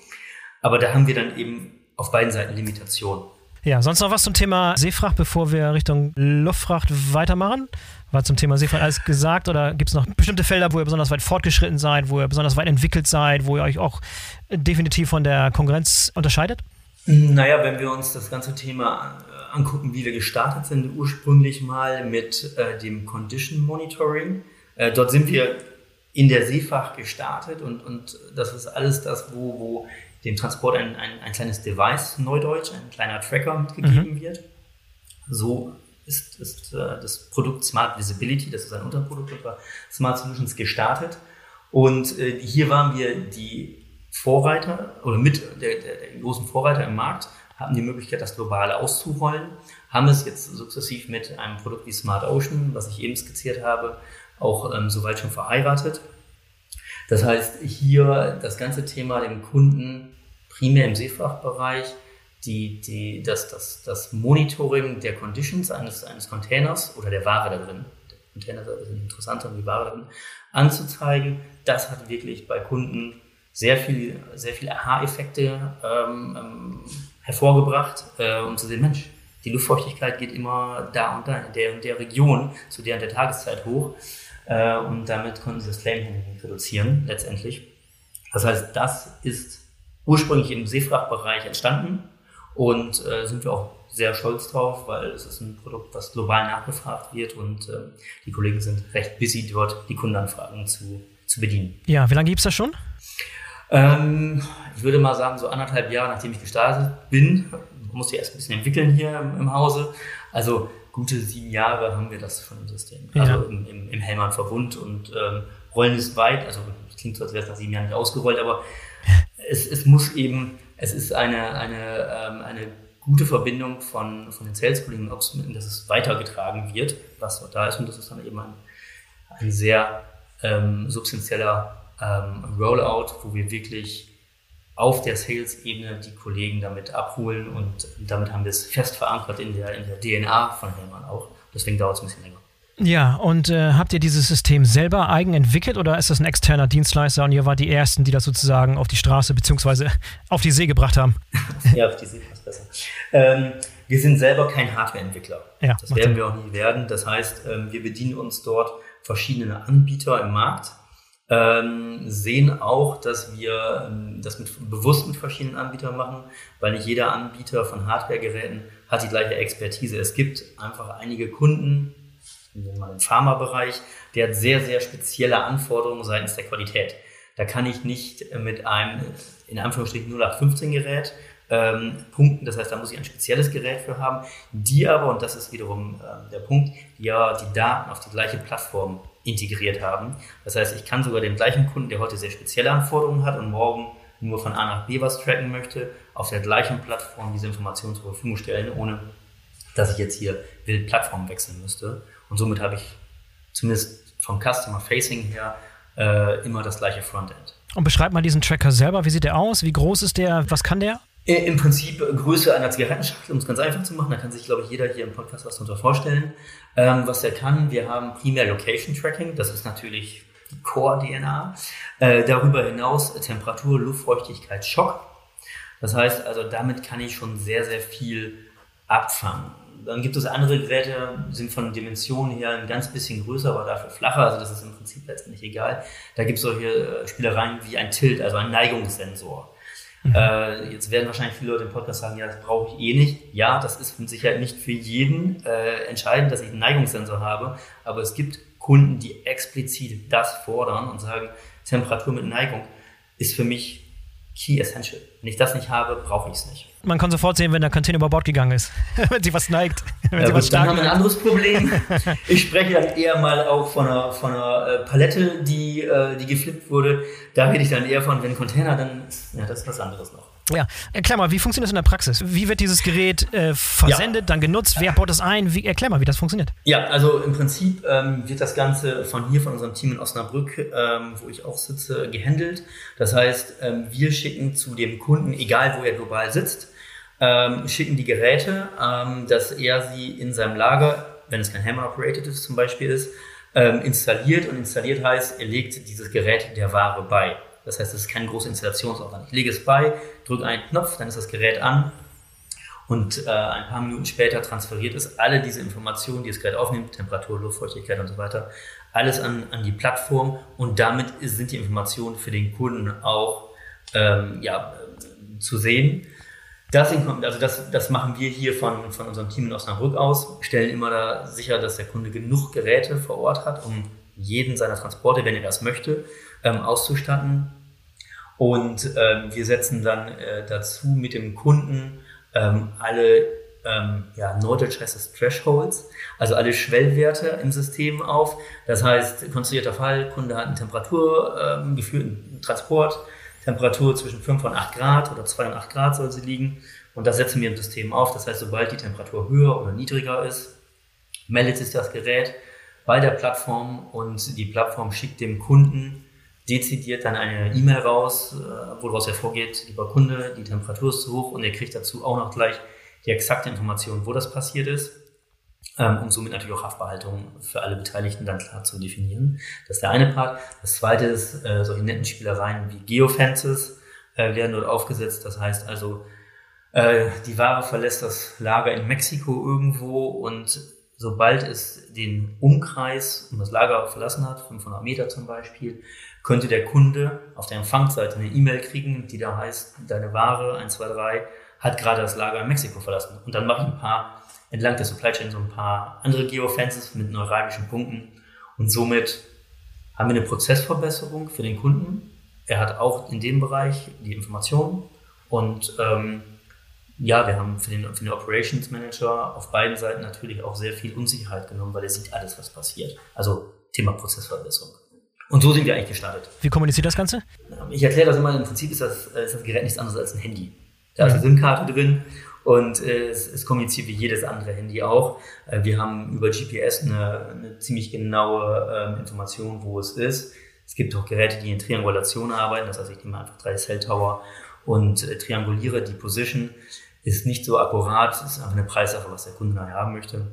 Speaker 2: Aber da haben wir dann eben auf beiden Seiten Limitationen.
Speaker 1: Ja, sonst noch was zum Thema Seefracht, bevor wir Richtung Luftfracht weitermachen? War zum Thema Seefracht alles gesagt oder gibt es noch bestimmte Felder, wo ihr besonders weit fortgeschritten seid, wo ihr besonders weit entwickelt seid, wo ihr euch auch definitiv von der Konkurrenz unterscheidet?
Speaker 2: Naja, wenn wir uns das ganze Thema angucken, wie wir gestartet sind, ursprünglich mal mit äh, dem Condition Monitoring. Äh, dort sind wir in der Seefracht gestartet und, und das ist alles das, wo, wo dem Transport ein, ein, ein kleines Device, Neudeutsch, ein kleiner Tracker mitgegeben mhm. wird. So ist, ist äh, das Produkt Smart Visibility, das ist ein Unterprodukt unserer Smart Solutions, gestartet. Und äh, hier waren wir die Vorreiter oder mit der, der, der, großen Vorreiter im Markt, haben die Möglichkeit, das Globale auszurollen, haben es jetzt sukzessiv mit einem Produkt wie Smart Ocean, was ich eben skizziert habe, auch ähm, soweit schon verheiratet. Das heißt, hier das ganze Thema dem Kunden primär im Seefrachtbereich die, die, das, das, das Monitoring der Conditions eines, eines Containers oder der Ware da drin, der Container ein bisschen interessanter, die Ware da drin, anzuzeigen. Das hat wirklich bei Kunden sehr viel, sehr viele Aha-Effekte ähm, ähm, hervorgebracht, äh, um zu sehen, Mensch, die Luftfeuchtigkeit geht immer da und da in der und der Region zu der und der Tageszeit hoch. Äh, und damit konnten sie das Claim reduzieren, letztendlich. Das heißt, das ist ursprünglich im Seefrachtbereich entstanden und äh, sind wir auch sehr stolz drauf, weil es ist ein Produkt, was global nachgefragt wird und äh, die Kollegen sind recht busy dort, die Kundenanfragen zu, zu bedienen.
Speaker 1: Ja, wie lange gibt es das schon?
Speaker 2: Ähm, ich würde mal sagen, so anderthalb Jahre, nachdem ich gestartet bin, musste ich erst ein bisschen entwickeln hier im, im Hause. Also gute sieben Jahre haben wir das von dem System. Ja. Also im, im, im Hellmann-Verbund und ähm, rollen ist weit. Also es klingt so, als wäre es nach sieben Jahren nicht ausgerollt, aber es, es muss eben, es ist eine, eine, ähm, eine gute Verbindung von, von den Sales-Kollegen, dass es weitergetragen wird, was dort da ist. Und das ist dann eben ein, ein sehr ähm, substanzieller ähm, Rollout, wo wir wirklich auf der Sales-Ebene die Kollegen damit abholen und damit haben wir es fest verankert in der, in der DNA von Hellmann auch. Deswegen dauert es ein bisschen länger.
Speaker 1: Ja, und äh, habt ihr dieses System selber eigen entwickelt oder ist das ein externer Dienstleister und ihr wart die Ersten, die das sozusagen auf die Straße bzw. auf die See gebracht haben?
Speaker 2: ja, auf die See passt besser. Ähm, wir sind selber kein Hardware-Entwickler. Ja, das werden wir auch nie werden. Das heißt, ähm, wir bedienen uns dort verschiedene Anbieter im Markt ähm, sehen auch, dass wir ähm, das mit, bewusst mit verschiedenen Anbietern machen, weil nicht jeder Anbieter von Hardwaregeräten hat die gleiche Expertise. Es gibt einfach einige Kunden, wir den Pharmabereich, der hat sehr, sehr spezielle Anforderungen seitens der Qualität. Da kann ich nicht mit einem, in Anführungsstrichen 0815 Gerät ähm, punkten. Das heißt, da muss ich ein spezielles Gerät für haben, die aber, und das ist wiederum äh, der Punkt, die ja die Daten auf die gleiche Plattform integriert haben. Das heißt, ich kann sogar den gleichen Kunden, der heute sehr spezielle Anforderungen hat und morgen nur von A nach B was tracken möchte, auf der gleichen Plattform diese Informationen zur Verfügung stellen, ohne dass ich jetzt hier wild Plattform wechseln müsste. Und somit habe ich zumindest vom Customer Facing her äh, immer das gleiche Frontend.
Speaker 1: Und beschreib mal diesen Tracker selber. Wie sieht der aus? Wie groß ist der? Was kann der?
Speaker 2: Äh, Im Prinzip Größe einer Zigarettenschachtel, um es ganz einfach zu machen. Da kann sich, glaube ich, jeder hier im Podcast was darunter vorstellen. Ähm, was er kann, wir haben primär Location Tracking. Das ist natürlich die Core-DNA. Äh, darüber hinaus Temperatur, Luftfeuchtigkeit, Schock. Das heißt, also damit kann ich schon sehr, sehr viel abfangen. Dann gibt es andere Geräte, sind von Dimensionen her ein ganz bisschen größer, aber dafür flacher. Also das ist im Prinzip letztendlich egal. Da gibt es solche äh, Spielereien wie ein Tilt, also ein Neigungssensor. Mhm. Äh, jetzt werden wahrscheinlich viele Leute im Podcast sagen, ja, das brauche ich eh nicht. Ja, das ist mit Sicherheit nicht für jeden äh, entscheidend, dass ich einen Neigungssensor habe, aber es gibt Kunden, die explizit das fordern und sagen, Temperatur mit Neigung ist für mich Key Essential. Wenn ich das nicht habe, brauche ich es nicht.
Speaker 1: Man kann sofort sehen, wenn der Container über Bord gegangen ist, wenn sie was neigt. Wenn
Speaker 2: ja,
Speaker 1: sie was
Speaker 2: dann haben wir ein anderes Problem. ich spreche dann eher mal auch von einer, von einer äh, Palette, die, äh, die geflippt wurde. Da rede ich dann eher von, wenn Container, dann ja, das ist was anderes noch.
Speaker 1: Ja, erklär mal, wie funktioniert das in der Praxis? Wie wird dieses Gerät äh, versendet, ja. dann genutzt? Wer baut das ein? Wie, erklär mal, wie das funktioniert.
Speaker 2: Ja, also im Prinzip ähm, wird das Ganze von hier, von unserem Team in Osnabrück, ähm, wo ich auch sitze, gehandelt. Das heißt, ähm, wir schicken zu dem Kunden, egal wo er global sitzt, ähm, schicken die Geräte, ähm, dass er sie in seinem Lager, wenn es kein Hammer-Operated ist zum Beispiel ist, ähm, installiert. Und installiert heißt, er legt dieses Gerät der Ware bei. Das heißt, es ist kein großer Installationsaufwand. Ich lege es bei, drücke einen Knopf, dann ist das Gerät an und äh, ein paar Minuten später transferiert es alle diese Informationen, die das Gerät aufnimmt, Temperatur, Luftfeuchtigkeit und so weiter, alles an, an die Plattform und damit sind die Informationen für den Kunden auch ähm, ja, zu sehen. Das, also das, das machen wir hier von, von unserem Team in Osnabrück aus, stellen immer da sicher, dass der Kunde genug Geräte vor Ort hat, um jeden seiner Transporte, wenn er das möchte, ähm, auszustatten. Und ähm, wir setzen dann äh, dazu mit dem Kunden ähm, alle ähm, ja, Neudeutsch heißt es Thresholds, also alle Schwellwerte im System auf. Das heißt, konstruierter Fall, Kunde hat einen temperaturgeführten ähm, Transport, Temperatur zwischen 5 und 8 Grad oder 2 und 8 Grad soll sie liegen. Und das setzen wir im System auf. Das heißt, sobald die Temperatur höher oder niedriger ist, meldet sich das Gerät bei der Plattform und die Plattform schickt dem Kunden dezidiert dann eine E-Mail raus, äh, wo daraus hervorgeht, lieber Kunde, die Temperatur ist zu hoch und er kriegt dazu auch noch gleich die exakte Information, wo das passiert ist, ähm, um somit natürlich auch Haftbehaltung für alle Beteiligten dann klar zu definieren. Das ist der eine Part. Das zweite ist, äh, solche netten Spielereien wie Geofences äh, werden dort aufgesetzt. Das heißt also, äh, die Ware verlässt das Lager in Mexiko irgendwo und sobald es den Umkreis um das Lager verlassen hat, 500 Meter zum Beispiel, könnte der Kunde auf der Empfangsseite eine E-Mail kriegen, die da heißt, deine Ware 123 hat gerade das Lager in Mexiko verlassen. Und dann mache ich ein paar, entlang der Supply Chain so ein paar andere Geofences mit neuralgischen Punkten. Und somit haben wir eine Prozessverbesserung für den Kunden. Er hat auch in dem Bereich die Informationen. Und ähm, ja, wir haben für den, für den Operations Manager auf beiden Seiten natürlich auch sehr viel Unsicherheit genommen, weil er sieht alles, was passiert. Also Thema Prozessverbesserung. Und so sind wir eigentlich gestartet.
Speaker 1: Wie kommuniziert das Ganze?
Speaker 2: Ich erkläre das immer, im Prinzip ist das, ist das Gerät nichts anderes als ein Handy. Da ist eine SIM-Karte drin und äh, es, es kommuniziert wie jedes andere Handy auch. Äh, wir haben über GPS eine, eine ziemlich genaue ähm, Information, wo es ist. Es gibt auch Geräte, die in Triangulation arbeiten, das heißt, ich nehme einfach drei Cell Tower und äh, trianguliere die Position. Ist nicht so akkurat, ist einfach eine Preissache, was der Kunde nachher haben möchte.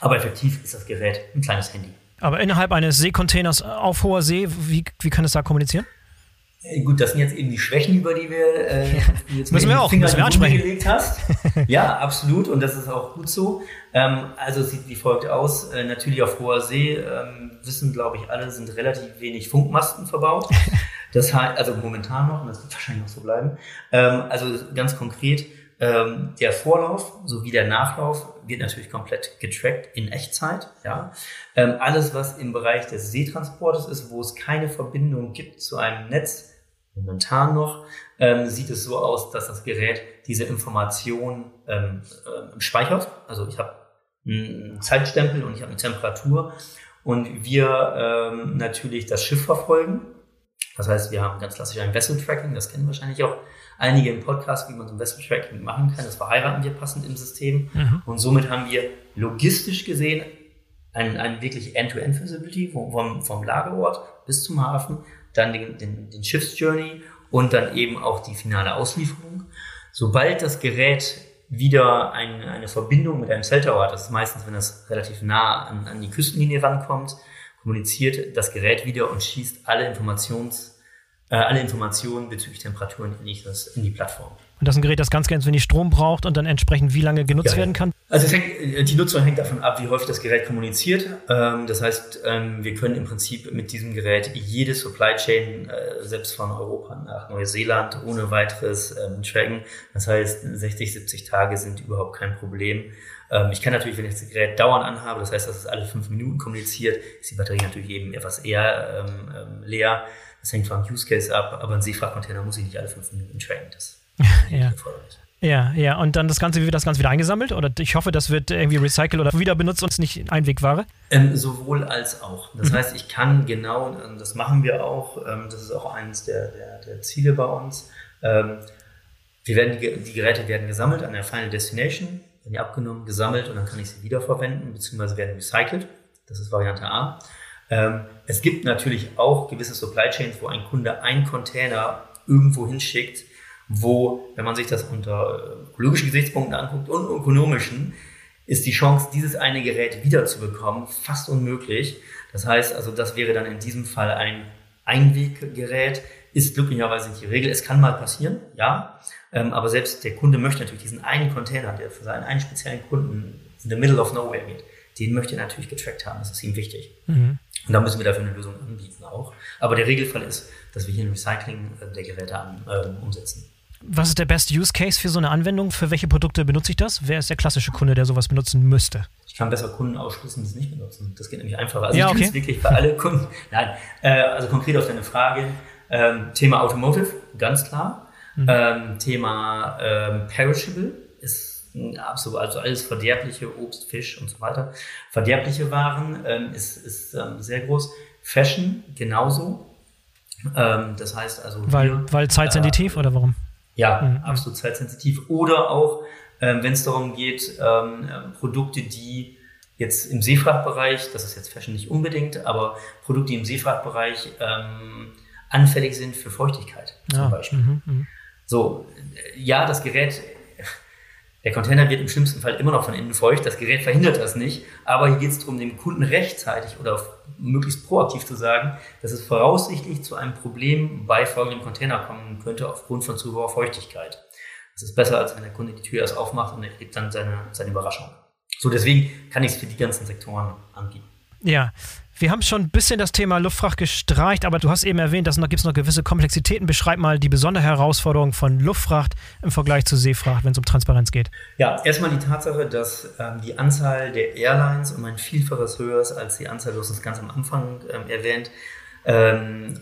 Speaker 2: Aber effektiv ist das Gerät ein kleines Handy.
Speaker 1: Aber innerhalb eines Seekontainers auf hoher See, wie, wie kann es da kommunizieren?
Speaker 2: Äh, gut, das sind jetzt eben die Schwächen, über die wir äh,
Speaker 1: jetzt müssen wir auch Finger müssen wir ansprechen. gelegt
Speaker 2: hast. ja, absolut und das ist auch gut so. Ähm, also sieht wie folgt aus. Äh, natürlich auf hoher See ähm, wissen, glaube ich, alle sind relativ wenig Funkmasten verbaut. Das heißt, also momentan noch und das wird wahrscheinlich noch so bleiben. Ähm, also ganz konkret ähm, der Vorlauf sowie der Nachlauf wird natürlich komplett getrackt in Echtzeit. Ja. Ähm, alles, was im Bereich des Seetransportes ist, wo es keine Verbindung gibt zu einem Netz, momentan noch, ähm, sieht es so aus, dass das Gerät diese Information ähm, äh, speichert. Also ich habe einen Zeitstempel und ich habe eine Temperatur und wir ähm, natürlich das Schiff verfolgen. Das heißt, wir haben ganz klassisch ein Vessel-Tracking, das kennen wahrscheinlich auch einige im Podcast, wie man so ein Investment-Tracking machen kann. Das verheiraten wir passend im System. Mhm. Und somit haben wir logistisch gesehen ein, ein wirklich End-to-End-Visibility vom, vom Lagerort bis zum Hafen, dann den, den, den Schiffsjourney und dann eben auch die finale Auslieferung. Sobald das Gerät wieder ein, eine Verbindung mit einem Cell Tower hat, das ist meistens, wenn das relativ nah an, an die Küstenlinie rankommt, kommuniziert das Gerät wieder und schießt alle Informations- äh, alle Informationen bezüglich Temperaturen in, in die Plattform.
Speaker 1: Und das ist ein Gerät, das ganz ganz wenig Strom braucht und dann entsprechend wie lange genutzt ja, werden kann?
Speaker 2: Also hängt, äh, die Nutzung hängt davon ab, wie häufig das Gerät kommuniziert. Ähm, das heißt, ähm, wir können im Prinzip mit diesem Gerät jede Supply Chain, äh, selbst von Europa nach Neuseeland, ohne weiteres ähm, tracken. Das heißt, 60, 70 Tage sind überhaupt kein Problem. Ich kann natürlich, wenn ich das Gerät dauernd anhabe, das heißt, dass es alle fünf Minuten kommuniziert, ist die Batterie natürlich eben etwas eher leer. Das hängt vom Use Case ab, aber ein Seefrachtcontainer muss ich nicht alle fünf Minuten tracken. Das
Speaker 1: ja. Ja, ja. Und dann das Ganze, wie wird das Ganze wieder eingesammelt? Oder ich hoffe, das wird irgendwie recycelt oder wieder benutzt und es nicht Einwegware?
Speaker 2: Ähm, sowohl als auch. Das mhm. heißt, ich kann genau, das machen wir auch, ähm, das ist auch eines der, der, der Ziele bei uns. Ähm, wir werden die, Geräte werden gesammelt an der Final Destination, werden die abgenommen, gesammelt und dann kann ich sie wiederverwenden, beziehungsweise werden recycelt. Das ist Variante A. Ähm, es gibt natürlich auch gewisse Supply Chains, wo ein Kunde einen Container irgendwo hinschickt, wo, wenn man sich das unter ökologischen Gesichtspunkten anguckt und ökonomischen, ist die Chance, dieses eine Gerät wiederzubekommen, fast unmöglich. Das heißt also, das wäre dann in diesem Fall ein Einweggerät, ist glücklicherweise nicht die Regel. Es kann mal passieren, ja, ähm, aber selbst der Kunde möchte natürlich diesen einen Container, der für seinen einen speziellen Kunden in the middle of nowhere geht, den möchte er natürlich getrackt haben. Das ist ihm wichtig. Mhm. Und da müssen wir dafür eine Lösung anbieten auch. Aber der Regelfall ist, dass wir hier ein Recycling äh, der Geräte an, äh, umsetzen.
Speaker 1: Was ist der beste Use Case für so eine Anwendung? Für welche Produkte benutze ich das? Wer ist der klassische Kunde, der sowas benutzen müsste?
Speaker 2: Ich kann besser Kunden ausschließen, die es nicht benutzen. Das geht nämlich einfacher. Also ja, okay. ich wirklich bei alle Kunden. Nein, äh, also konkret auf deine Frage. Ähm, Thema Automotive, ganz klar. Mhm. Ähm, Thema ähm, Perishable ist absolut, also alles verderbliche Obst, Fisch und so weiter. Verderbliche Waren ähm, ist, ist ähm, sehr groß. Fashion genauso. Ähm, das heißt also.
Speaker 1: Weil, hier, weil zeitsensitiv äh, oder warum?
Speaker 2: Ja, mhm. absolut zeitsensitiv. Oder auch, ähm, wenn es darum geht, ähm, ähm, Produkte, die jetzt im Seefrachtbereich, das ist jetzt Fashion nicht unbedingt, aber Produkte, die im Seefrachtbereich ähm, anfällig sind für Feuchtigkeit zum
Speaker 1: Ja,
Speaker 2: Beispiel.
Speaker 1: mhm, mhm.
Speaker 2: So, äh, ja, das Gerät, der Container wird im schlimmsten Fall immer noch von innen feucht, das Gerät verhindert das nicht, aber hier geht es darum, dem Kunden rechtzeitig oder möglichst proaktiv zu sagen, dass es voraussichtlich zu einem Problem bei folgendem Container kommen könnte aufgrund von zu hoher Feuchtigkeit. Das ist besser, als wenn der Kunde die Tür erst aufmacht und er erlebt dann seine, seine Überraschung. So, deswegen kann ich es für die ganzen Sektoren anbieten.
Speaker 1: Ja, wir haben schon ein bisschen das Thema Luftfracht gestreicht, aber du hast eben erwähnt, dass gibt es noch gewisse Komplexitäten. Beschreib mal die besondere Herausforderung von Luftfracht im Vergleich zu Seefracht, wenn es um Transparenz geht.
Speaker 2: Ja, erstmal die Tatsache, dass ähm, die Anzahl der Airlines um ein Vielfaches höher ist als die Anzahl, du hast es ganz am Anfang ähm, erwähnt, ähm,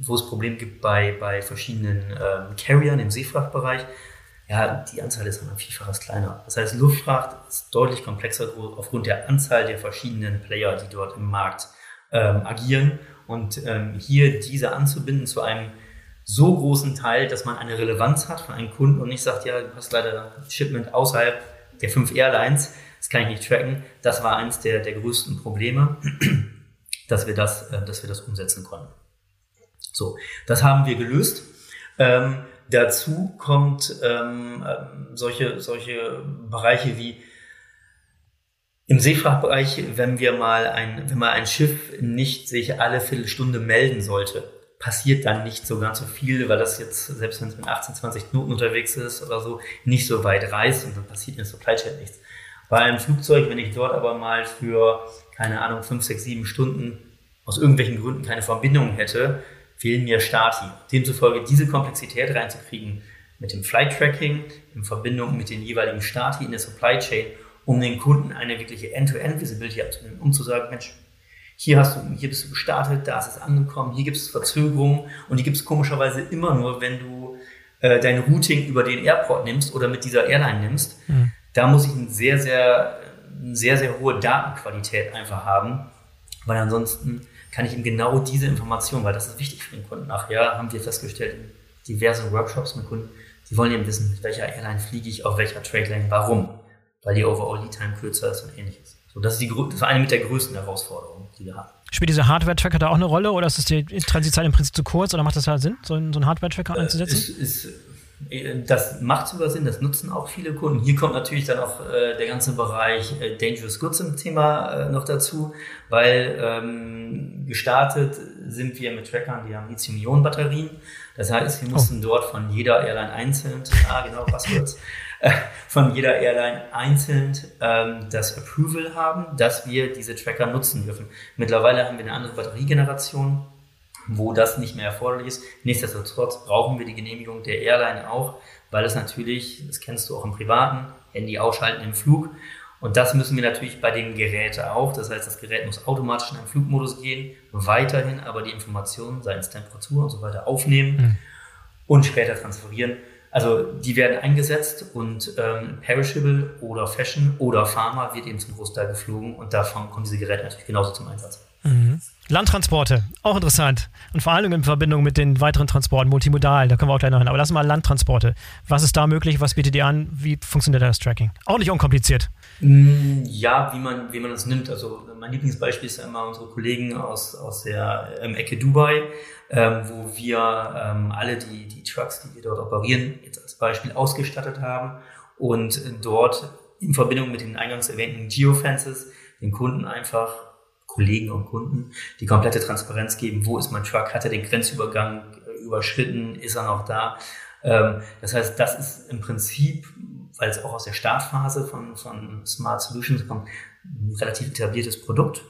Speaker 2: wo es Probleme gibt bei, bei verschiedenen ähm, Carriern im Seefrachtbereich. Ja, die Anzahl ist um ein Vielfaches kleiner. Das heißt, Luftfracht ist deutlich komplexer aufgrund der Anzahl der verschiedenen Player, die dort im Markt ähm, agieren. Und ähm, hier diese anzubinden zu einem so großen Teil, dass man eine Relevanz hat von einem Kunden und nicht sagt, ja, du hast leider Shipment außerhalb der fünf Airlines, das kann ich nicht tracken. Das war eins der, der größten Probleme, dass wir das, äh, dass wir das umsetzen konnten. So, das haben wir gelöst. Ähm, dazu kommt ähm, ähm solche, solche Bereiche wie im Seefrachtbereich, wenn wir mal ein, wenn mal ein Schiff nicht sich alle Viertelstunde melden sollte, passiert dann nicht so ganz so viel, weil das jetzt, selbst wenn es mit 18, 20 Knoten unterwegs ist oder so, nicht so weit reist und dann passiert in der Supply Chain nichts. Bei einem Flugzeug, wenn ich dort aber mal für, keine Ahnung, 5, 6, 7 Stunden aus irgendwelchen Gründen keine Verbindung hätte, fehlen mir Stati. Demzufolge diese Komplexität reinzukriegen mit dem Flight Tracking in Verbindung mit den jeweiligen Stati in der Supply Chain um den Kunden eine wirkliche End-to-End-Visibility abzunehmen, um zu sagen, Mensch, hier hast du, hier bist du gestartet, da ist es angekommen, hier gibt es Verzögerungen und die gibt es komischerweise immer nur, wenn du äh, dein Routing über den Airport nimmst oder mit dieser Airline nimmst. Mhm. Da muss ich eine sehr, sehr, eine sehr, sehr hohe Datenqualität einfach haben, weil ansonsten kann ich ihm genau diese Information, weil das ist wichtig für den Kunden. Nachher haben wir festgestellt in diversen Workshops mit Kunden, die wollen eben wissen, mit welcher Airline fliege ich, auf welcher Trade Lane, warum weil die Overall Lead Time kürzer ist und ähnliches. So, das, ist die, das war eine mit der größten Herausforderungen, die wir haben.
Speaker 1: Spielt dieser Hardware-Tracker da auch eine Rolle oder ist die Transitzeit im Prinzip zu kurz oder macht das halt Sinn, so einen, so einen Hardware-Tracker äh, einzusetzen?
Speaker 2: Ist, ist, äh, das macht sogar Sinn, das nutzen auch viele Kunden. Hier kommt natürlich dann auch äh, der ganze Bereich äh, Dangerous Goods im Thema äh, noch dazu, weil ähm, gestartet sind wir mit Trackern, die haben Lithium-Ionen-Batterien. Das heißt, wir mussten oh. dort von jeder Airline einzeln, ah genau, Passwords, von jeder Airline einzeln ähm, das Approval haben, dass wir diese Tracker nutzen dürfen. Mittlerweile haben wir eine andere Batteriegeneration, wo das nicht mehr erforderlich ist. Nichtsdestotrotz brauchen wir die Genehmigung der Airline auch, weil es natürlich, das kennst du auch im Privaten, Handy ausschalten im Flug. Und das müssen wir natürlich bei dem Gerät auch. Das heißt, das Gerät muss automatisch in einen Flugmodus gehen, weiterhin aber die Informationen, seien es Temperatur und so weiter, aufnehmen mhm. und später transferieren. Also die werden eingesetzt und ähm, Perishable oder Fashion oder Pharma wird eben zum Großteil geflogen und davon kommen diese Geräte natürlich genauso zum Einsatz.
Speaker 1: Mhm. Landtransporte, auch interessant. Und vor allem in Verbindung mit den weiteren Transporten, multimodal, da können wir auch gleich noch hin. Aber lass mal Landtransporte. Was ist da möglich? Was bietet ihr an? Wie funktioniert das Tracking? Auch nicht unkompliziert.
Speaker 2: Mm, ja, wie man, wie man das nimmt. Also mein Lieblingsbeispiel ist immer unsere Kollegen aus, aus der ähm, Ecke Dubai, ähm, wo wir ähm, alle die, die Trucks, die wir dort operieren, jetzt als Beispiel ausgestattet haben und dort in Verbindung mit den eingangs erwähnten Geofences den Kunden einfach Kollegen und Kunden die komplette Transparenz geben. Wo ist mein Truck? Hat er den Grenzübergang äh, überschritten? Ist er noch da? Ähm, das heißt, das ist im Prinzip, weil es auch aus der Startphase von, von Smart Solutions kommt, ein relativ etabliertes Produkt.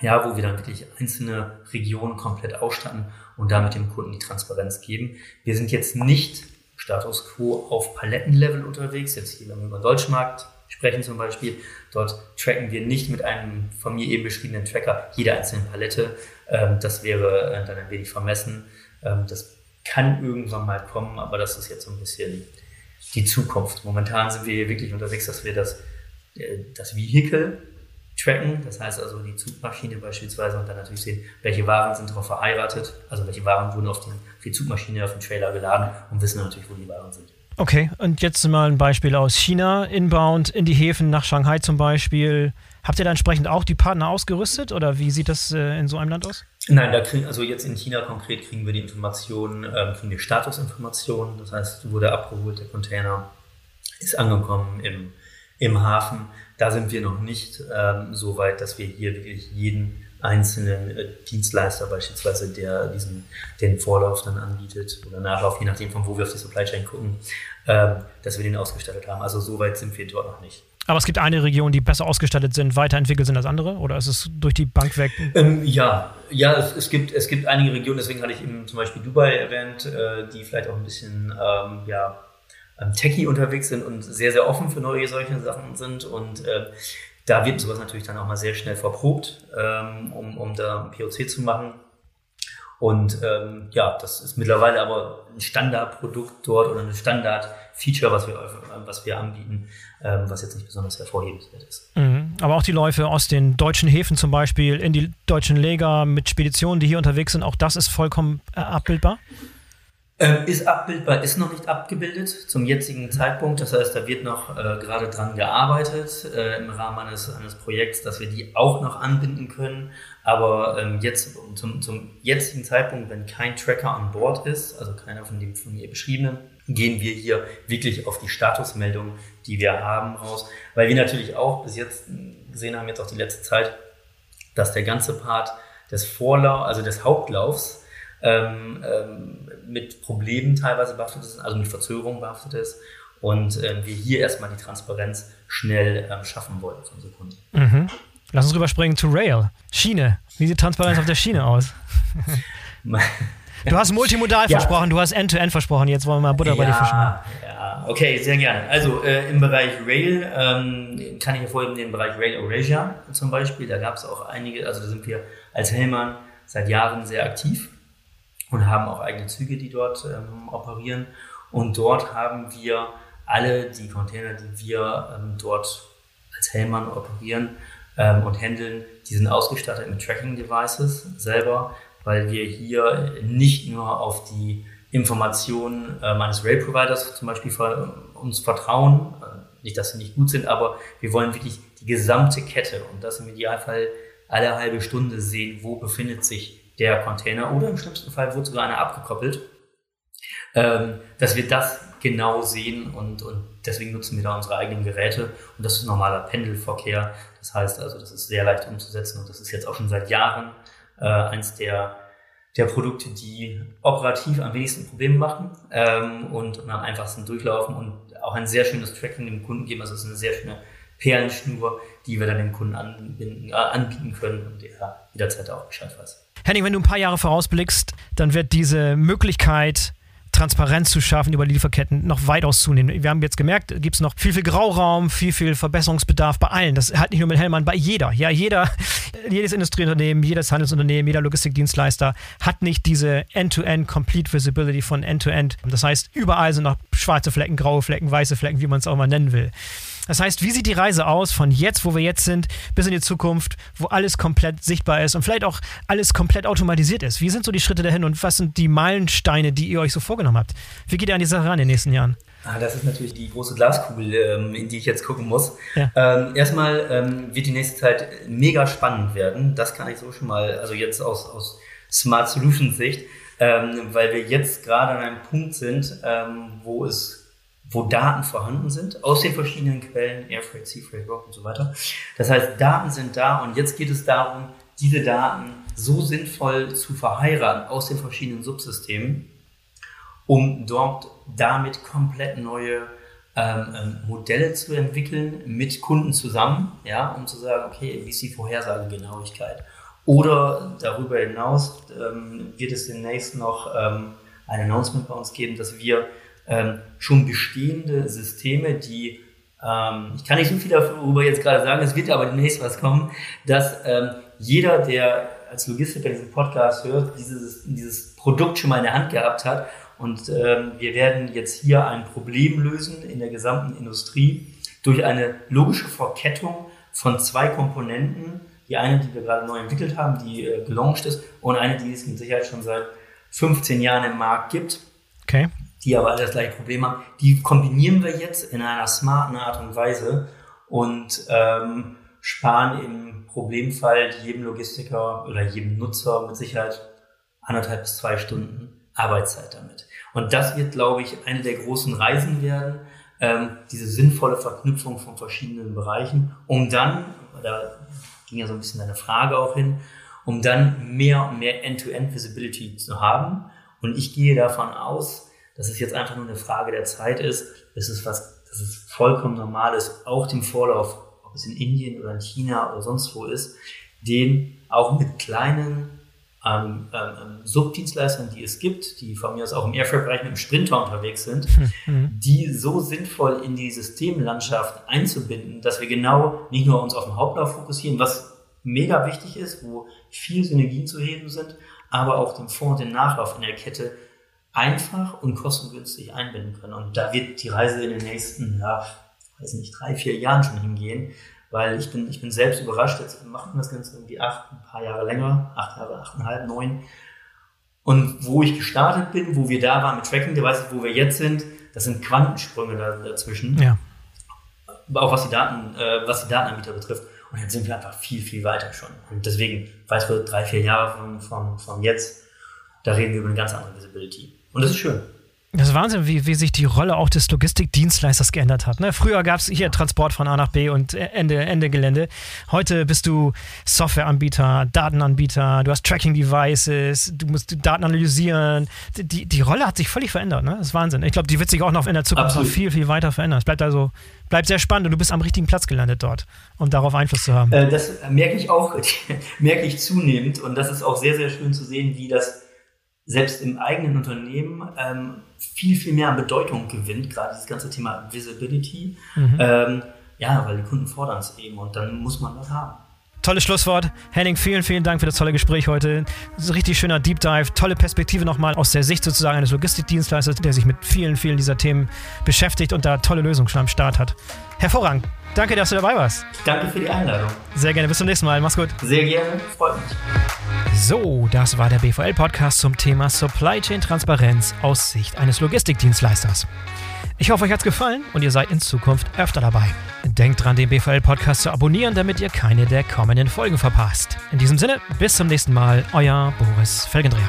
Speaker 2: Ja, wo wir dann wirklich einzelne Regionen komplett ausstatten und damit dem Kunden die Transparenz geben. Wir sind jetzt nicht Status quo auf Palettenlevel unterwegs, jetzt hier über den Deutschmarkt sprechen zum Beispiel. Dort tracken wir nicht mit einem von mir eben beschriebenen Tracker jede einzelne Palette. Ähm, das wäre äh, dann ein wenig vermessen. Ähm, das kann irgendwann mal kommen, aber das ist jetzt so ein bisschen die Zukunft. Momentan sind wir hier wirklich unterwegs, dass wir das, äh, das Vehikel tracken, das heißt also die Zugmaschine beispielsweise und dann natürlich sehen, welche Waren sind darauf verheiratet, also welche Waren wurden auf, den, auf die Zugmaschine, auf den Trailer geladen und wissen natürlich, wo die Waren sind.
Speaker 1: Okay, und jetzt mal ein Beispiel aus China, inbound in die Häfen nach Shanghai zum Beispiel. Habt ihr da entsprechend auch die Partner ausgerüstet oder wie sieht das äh, in so einem Land aus?
Speaker 2: Nein, da kriegen, also jetzt in China konkret kriegen wir die Informationen, ähm, kriegen wir Statusinformationen. Das heißt, wurde abgeholt, der Container ist angekommen im, im Hafen. Da sind wir noch nicht ähm, so weit, dass wir hier wirklich jeden einzelnen äh, Dienstleister beispielsweise, der diesen, den Vorlauf dann anbietet oder Nachlauf, je nachdem von wo wir auf die Supply Chain gucken, ähm, dass wir den ausgestattet haben. Also so weit sind wir dort noch nicht.
Speaker 1: Aber es gibt eine Region, die besser ausgestattet sind, weiterentwickelt sind als andere? Oder ist es durch die Bank weg?
Speaker 2: Ähm, ja, ja es, es, gibt, es gibt einige Regionen, deswegen hatte ich eben zum Beispiel Dubai erwähnt, äh, die vielleicht auch ein bisschen ähm, ja, ähm, techy unterwegs sind und sehr, sehr offen für neue solche Sachen sind. Und äh, da wird sowas natürlich dann auch mal sehr schnell verprobt, ähm, um, um da ein POC zu machen. Und ähm, ja, das ist mittlerweile aber ein Standardprodukt dort oder ein Standard-Feature, was wir, was wir anbieten, ähm, was jetzt nicht besonders hervorhebenswert ist.
Speaker 1: Mhm. Aber auch die Läufe aus den deutschen Häfen zum Beispiel in die deutschen Leger mit Speditionen, die hier unterwegs sind, auch das ist vollkommen äh, abbildbar?
Speaker 2: Ähm, ist abbildbar, ist noch nicht abgebildet zum jetzigen Zeitpunkt. Das heißt, da wird noch äh, gerade dran gearbeitet äh, im Rahmen eines, eines Projekts, dass wir die auch noch anbinden können. Aber ähm, jetzt zum, zum jetzigen Zeitpunkt, wenn kein Tracker an Bord ist, also keiner von dem von mir beschriebenen, gehen wir hier wirklich auf die Statusmeldung, die wir haben, raus. Weil wir natürlich auch bis jetzt gesehen haben, jetzt auch die letzte Zeit, dass der ganze Part des Vorlaufs, also des Hauptlaufs, ähm, ähm, mit Problemen teilweise behaftet ist, also mit Verzögerungen behaftet ist. Und ähm, wir hier erstmal die Transparenz schnell ähm, schaffen wollen von Sekunden.
Speaker 1: Mhm. Lass uns rüberspringen zu Rail. Schiene. Wie sieht Transparenz auf der Schiene aus? du hast multimodal ja. versprochen, du hast End-to-End -End versprochen. Jetzt wollen wir mal Butter ja, bei dir fischen.
Speaker 2: Ja, okay, sehr gerne. Also äh, im Bereich Rail ähm, kann ich hervorheben den Bereich Rail Eurasia zum Beispiel. Da gab es auch einige, also da sind wir als Hellmann seit Jahren sehr aktiv und haben auch eigene Züge, die dort ähm, operieren. Und dort haben wir alle die Container, die wir ähm, dort als Hellmann operieren ähm, und handeln, die sind ausgestattet mit Tracking-Devices selber, weil wir hier nicht nur auf die Informationen äh, meines Rail-Providers zum Beispiel ver uns vertrauen, äh, nicht, dass sie nicht gut sind, aber wir wollen wirklich die gesamte Kette und das im Idealfall alle halbe Stunde sehen, wo befindet sich der Container oder im schlimmsten Fall wurde sogar einer abgekoppelt, ähm, dass wir das genau sehen und, und deswegen nutzen wir da unsere eigenen Geräte und das ist normaler Pendelverkehr. Das heißt also, das ist sehr leicht umzusetzen und das ist jetzt auch schon seit Jahren äh, eins der, der Produkte, die operativ am wenigsten Probleme machen ähm, und, am einfachsten durchlaufen und auch ein sehr schönes Tracking dem Kunden geben. Also es ist eine sehr schöne Perlenschnur, die wir dann dem Kunden anbinden, äh, anbieten können und der jederzeit auch Bescheid weiß.
Speaker 1: Henning, wenn du ein paar Jahre vorausblickst, dann wird diese Möglichkeit, Transparenz zu schaffen über Lieferketten noch weitaus zunehmen. Wir haben jetzt gemerkt, gibt es noch viel, viel Grauraum, viel, viel Verbesserungsbedarf bei allen. Das hat nicht nur mit Hellmann, bei jeder. Ja, jeder, jedes Industrieunternehmen, jedes Handelsunternehmen, jeder Logistikdienstleister hat nicht diese End-to-End Complete Visibility von End-to-End. -End. Das heißt, überall sind noch schwarze Flecken, graue Flecken, weiße Flecken, wie man es auch mal nennen will. Das heißt, wie sieht die Reise aus von jetzt, wo wir jetzt sind, bis in die Zukunft, wo alles komplett sichtbar ist und vielleicht auch alles komplett automatisiert ist? Wie sind so die Schritte dahin und was sind die Meilensteine, die ihr euch so vorgenommen habt? Wie geht ihr an die Sache ran in den nächsten Jahren?
Speaker 2: Ah, das ist natürlich die große Glaskugel, ähm, in die ich jetzt gucken muss. Ja. Ähm, erstmal ähm, wird die nächste Zeit mega spannend werden. Das kann ich so schon mal, also jetzt aus, aus Smart Solutions Sicht, weil wir jetzt gerade an einem Punkt sind, wo es wo Daten vorhanden sind aus den verschiedenen Quellen, Airfreight, Seafreight, Rock und so weiter. Das heißt, Daten sind da und jetzt geht es darum, diese Daten so sinnvoll zu verheiraten aus den verschiedenen Subsystemen, um dort damit komplett neue ähm, ähm, Modelle zu entwickeln mit Kunden zusammen, ja, um zu sagen, okay, wie ist die Vorhersagegenauigkeit? Oder darüber hinaus ähm, wird es demnächst noch ähm, ein Announcement bei uns geben, dass wir ähm, schon bestehende Systeme, die, ähm, ich kann nicht so viel darüber jetzt gerade sagen, es wird aber demnächst was kommen, dass ähm, jeder, der als Logistiker diesen Podcast hört, dieses, dieses Produkt schon mal in der Hand gehabt hat. Und ähm, wir werden jetzt hier ein Problem lösen in der gesamten Industrie durch eine logische Verkettung von zwei Komponenten. Die eine, die wir gerade neu entwickelt haben, die äh, gelauncht ist, und eine, die es mit Sicherheit schon seit 15 Jahren im Markt gibt.
Speaker 1: Okay
Speaker 2: die aber alle das gleiche Problem haben. Die kombinieren wir jetzt in einer smarten Art und Weise und ähm, sparen im Problemfall jedem Logistiker oder jedem Nutzer mit Sicherheit anderthalb bis zwei Stunden Arbeitszeit damit. Und das wird, glaube ich, eine der großen Reisen werden, ähm, diese sinnvolle Verknüpfung von verschiedenen Bereichen, um dann, da ging ja so ein bisschen deine Frage auch hin, um dann mehr und mehr End-to-End-Visibility zu haben. Und ich gehe davon aus, dass es jetzt einfach nur eine Frage der Zeit ist. Es ist was, dass es vollkommen normal ist, auch dem Vorlauf, ob es in Indien oder in China oder sonst wo ist, den auch mit kleinen ähm, ähm, Subdienstleistern, die es gibt, die von mir aus auch im Airfreight-Bereich mit dem Sprinter unterwegs sind, mhm. die so sinnvoll in die Systemlandschaft einzubinden, dass wir genau nicht nur uns auf den Hauptlauf fokussieren, was mega wichtig ist, wo viel Synergien zu heben sind, aber auch den Vor- und den Nachlauf in der Kette einfach und kostengünstig einbinden können. Und da wird die Reise in den nächsten, ja, weiß nicht, drei, vier Jahren schon hingehen, weil ich bin, ich bin selbst überrascht, jetzt machen wir das Ganze irgendwie acht, ein paar Jahre länger, acht Jahre, achteinhalb, neun. Und wo ich gestartet bin, wo wir da waren mit Tracking Devices, wo wir jetzt sind, das sind Quantensprünge dazwischen. Ja. Auch was die Daten, äh, was die Datenanbieter betrifft. Und jetzt sind wir einfach viel, viel weiter schon. Und deswegen, weiß wir drei, vier Jahre von, von, von jetzt, da reden wir über eine ganz andere Visibility. Und das ist schön.
Speaker 1: Das ist Wahnsinn, wie, wie sich die Rolle auch des Logistikdienstleisters geändert hat. Ne? Früher gab es hier Transport von A nach B und Ende, Ende Gelände. Heute bist du Softwareanbieter, Datenanbieter, du hast Tracking-Devices, du musst Daten analysieren. Die, die Rolle hat sich völlig verändert. Ne? Das ist Wahnsinn. Ich glaube, die wird sich auch noch in der Zukunft Absolut. noch viel, viel weiter verändern. Es bleibt also bleibt sehr spannend und du bist am richtigen Platz gelandet dort, um darauf Einfluss zu haben.
Speaker 2: Äh, das merke ich auch, merke ich zunehmend und das ist auch sehr, sehr schön zu sehen, wie das selbst im eigenen Unternehmen ähm, viel, viel mehr an Bedeutung gewinnt, gerade dieses ganze Thema Visibility. Mhm. Ähm, ja, weil die Kunden fordern es eben und dann muss man das haben.
Speaker 1: Tolles Schlusswort. Henning, vielen, vielen Dank für das tolle Gespräch heute. Richtig schöner Deep Dive, tolle Perspektive nochmal aus der Sicht sozusagen eines Logistikdienstleisters, der sich mit vielen, vielen dieser Themen beschäftigt und da tolle Lösungen schon am Start hat. Hervorragend. Danke, dass du dabei warst.
Speaker 2: Danke für die Einladung.
Speaker 1: Sehr gerne. Bis zum nächsten Mal. Mach's gut.
Speaker 2: Sehr gerne. Freut mich.
Speaker 1: So, das war der BVL-Podcast zum Thema Supply Chain Transparenz aus Sicht eines Logistikdienstleisters. Ich hoffe, euch hat's gefallen und ihr seid in Zukunft öfter dabei. Denkt dran, den BVL-Podcast zu abonnieren, damit ihr keine der kommenden Folgen verpasst. In diesem Sinne, bis zum nächsten Mal, euer Boris Felgendreher.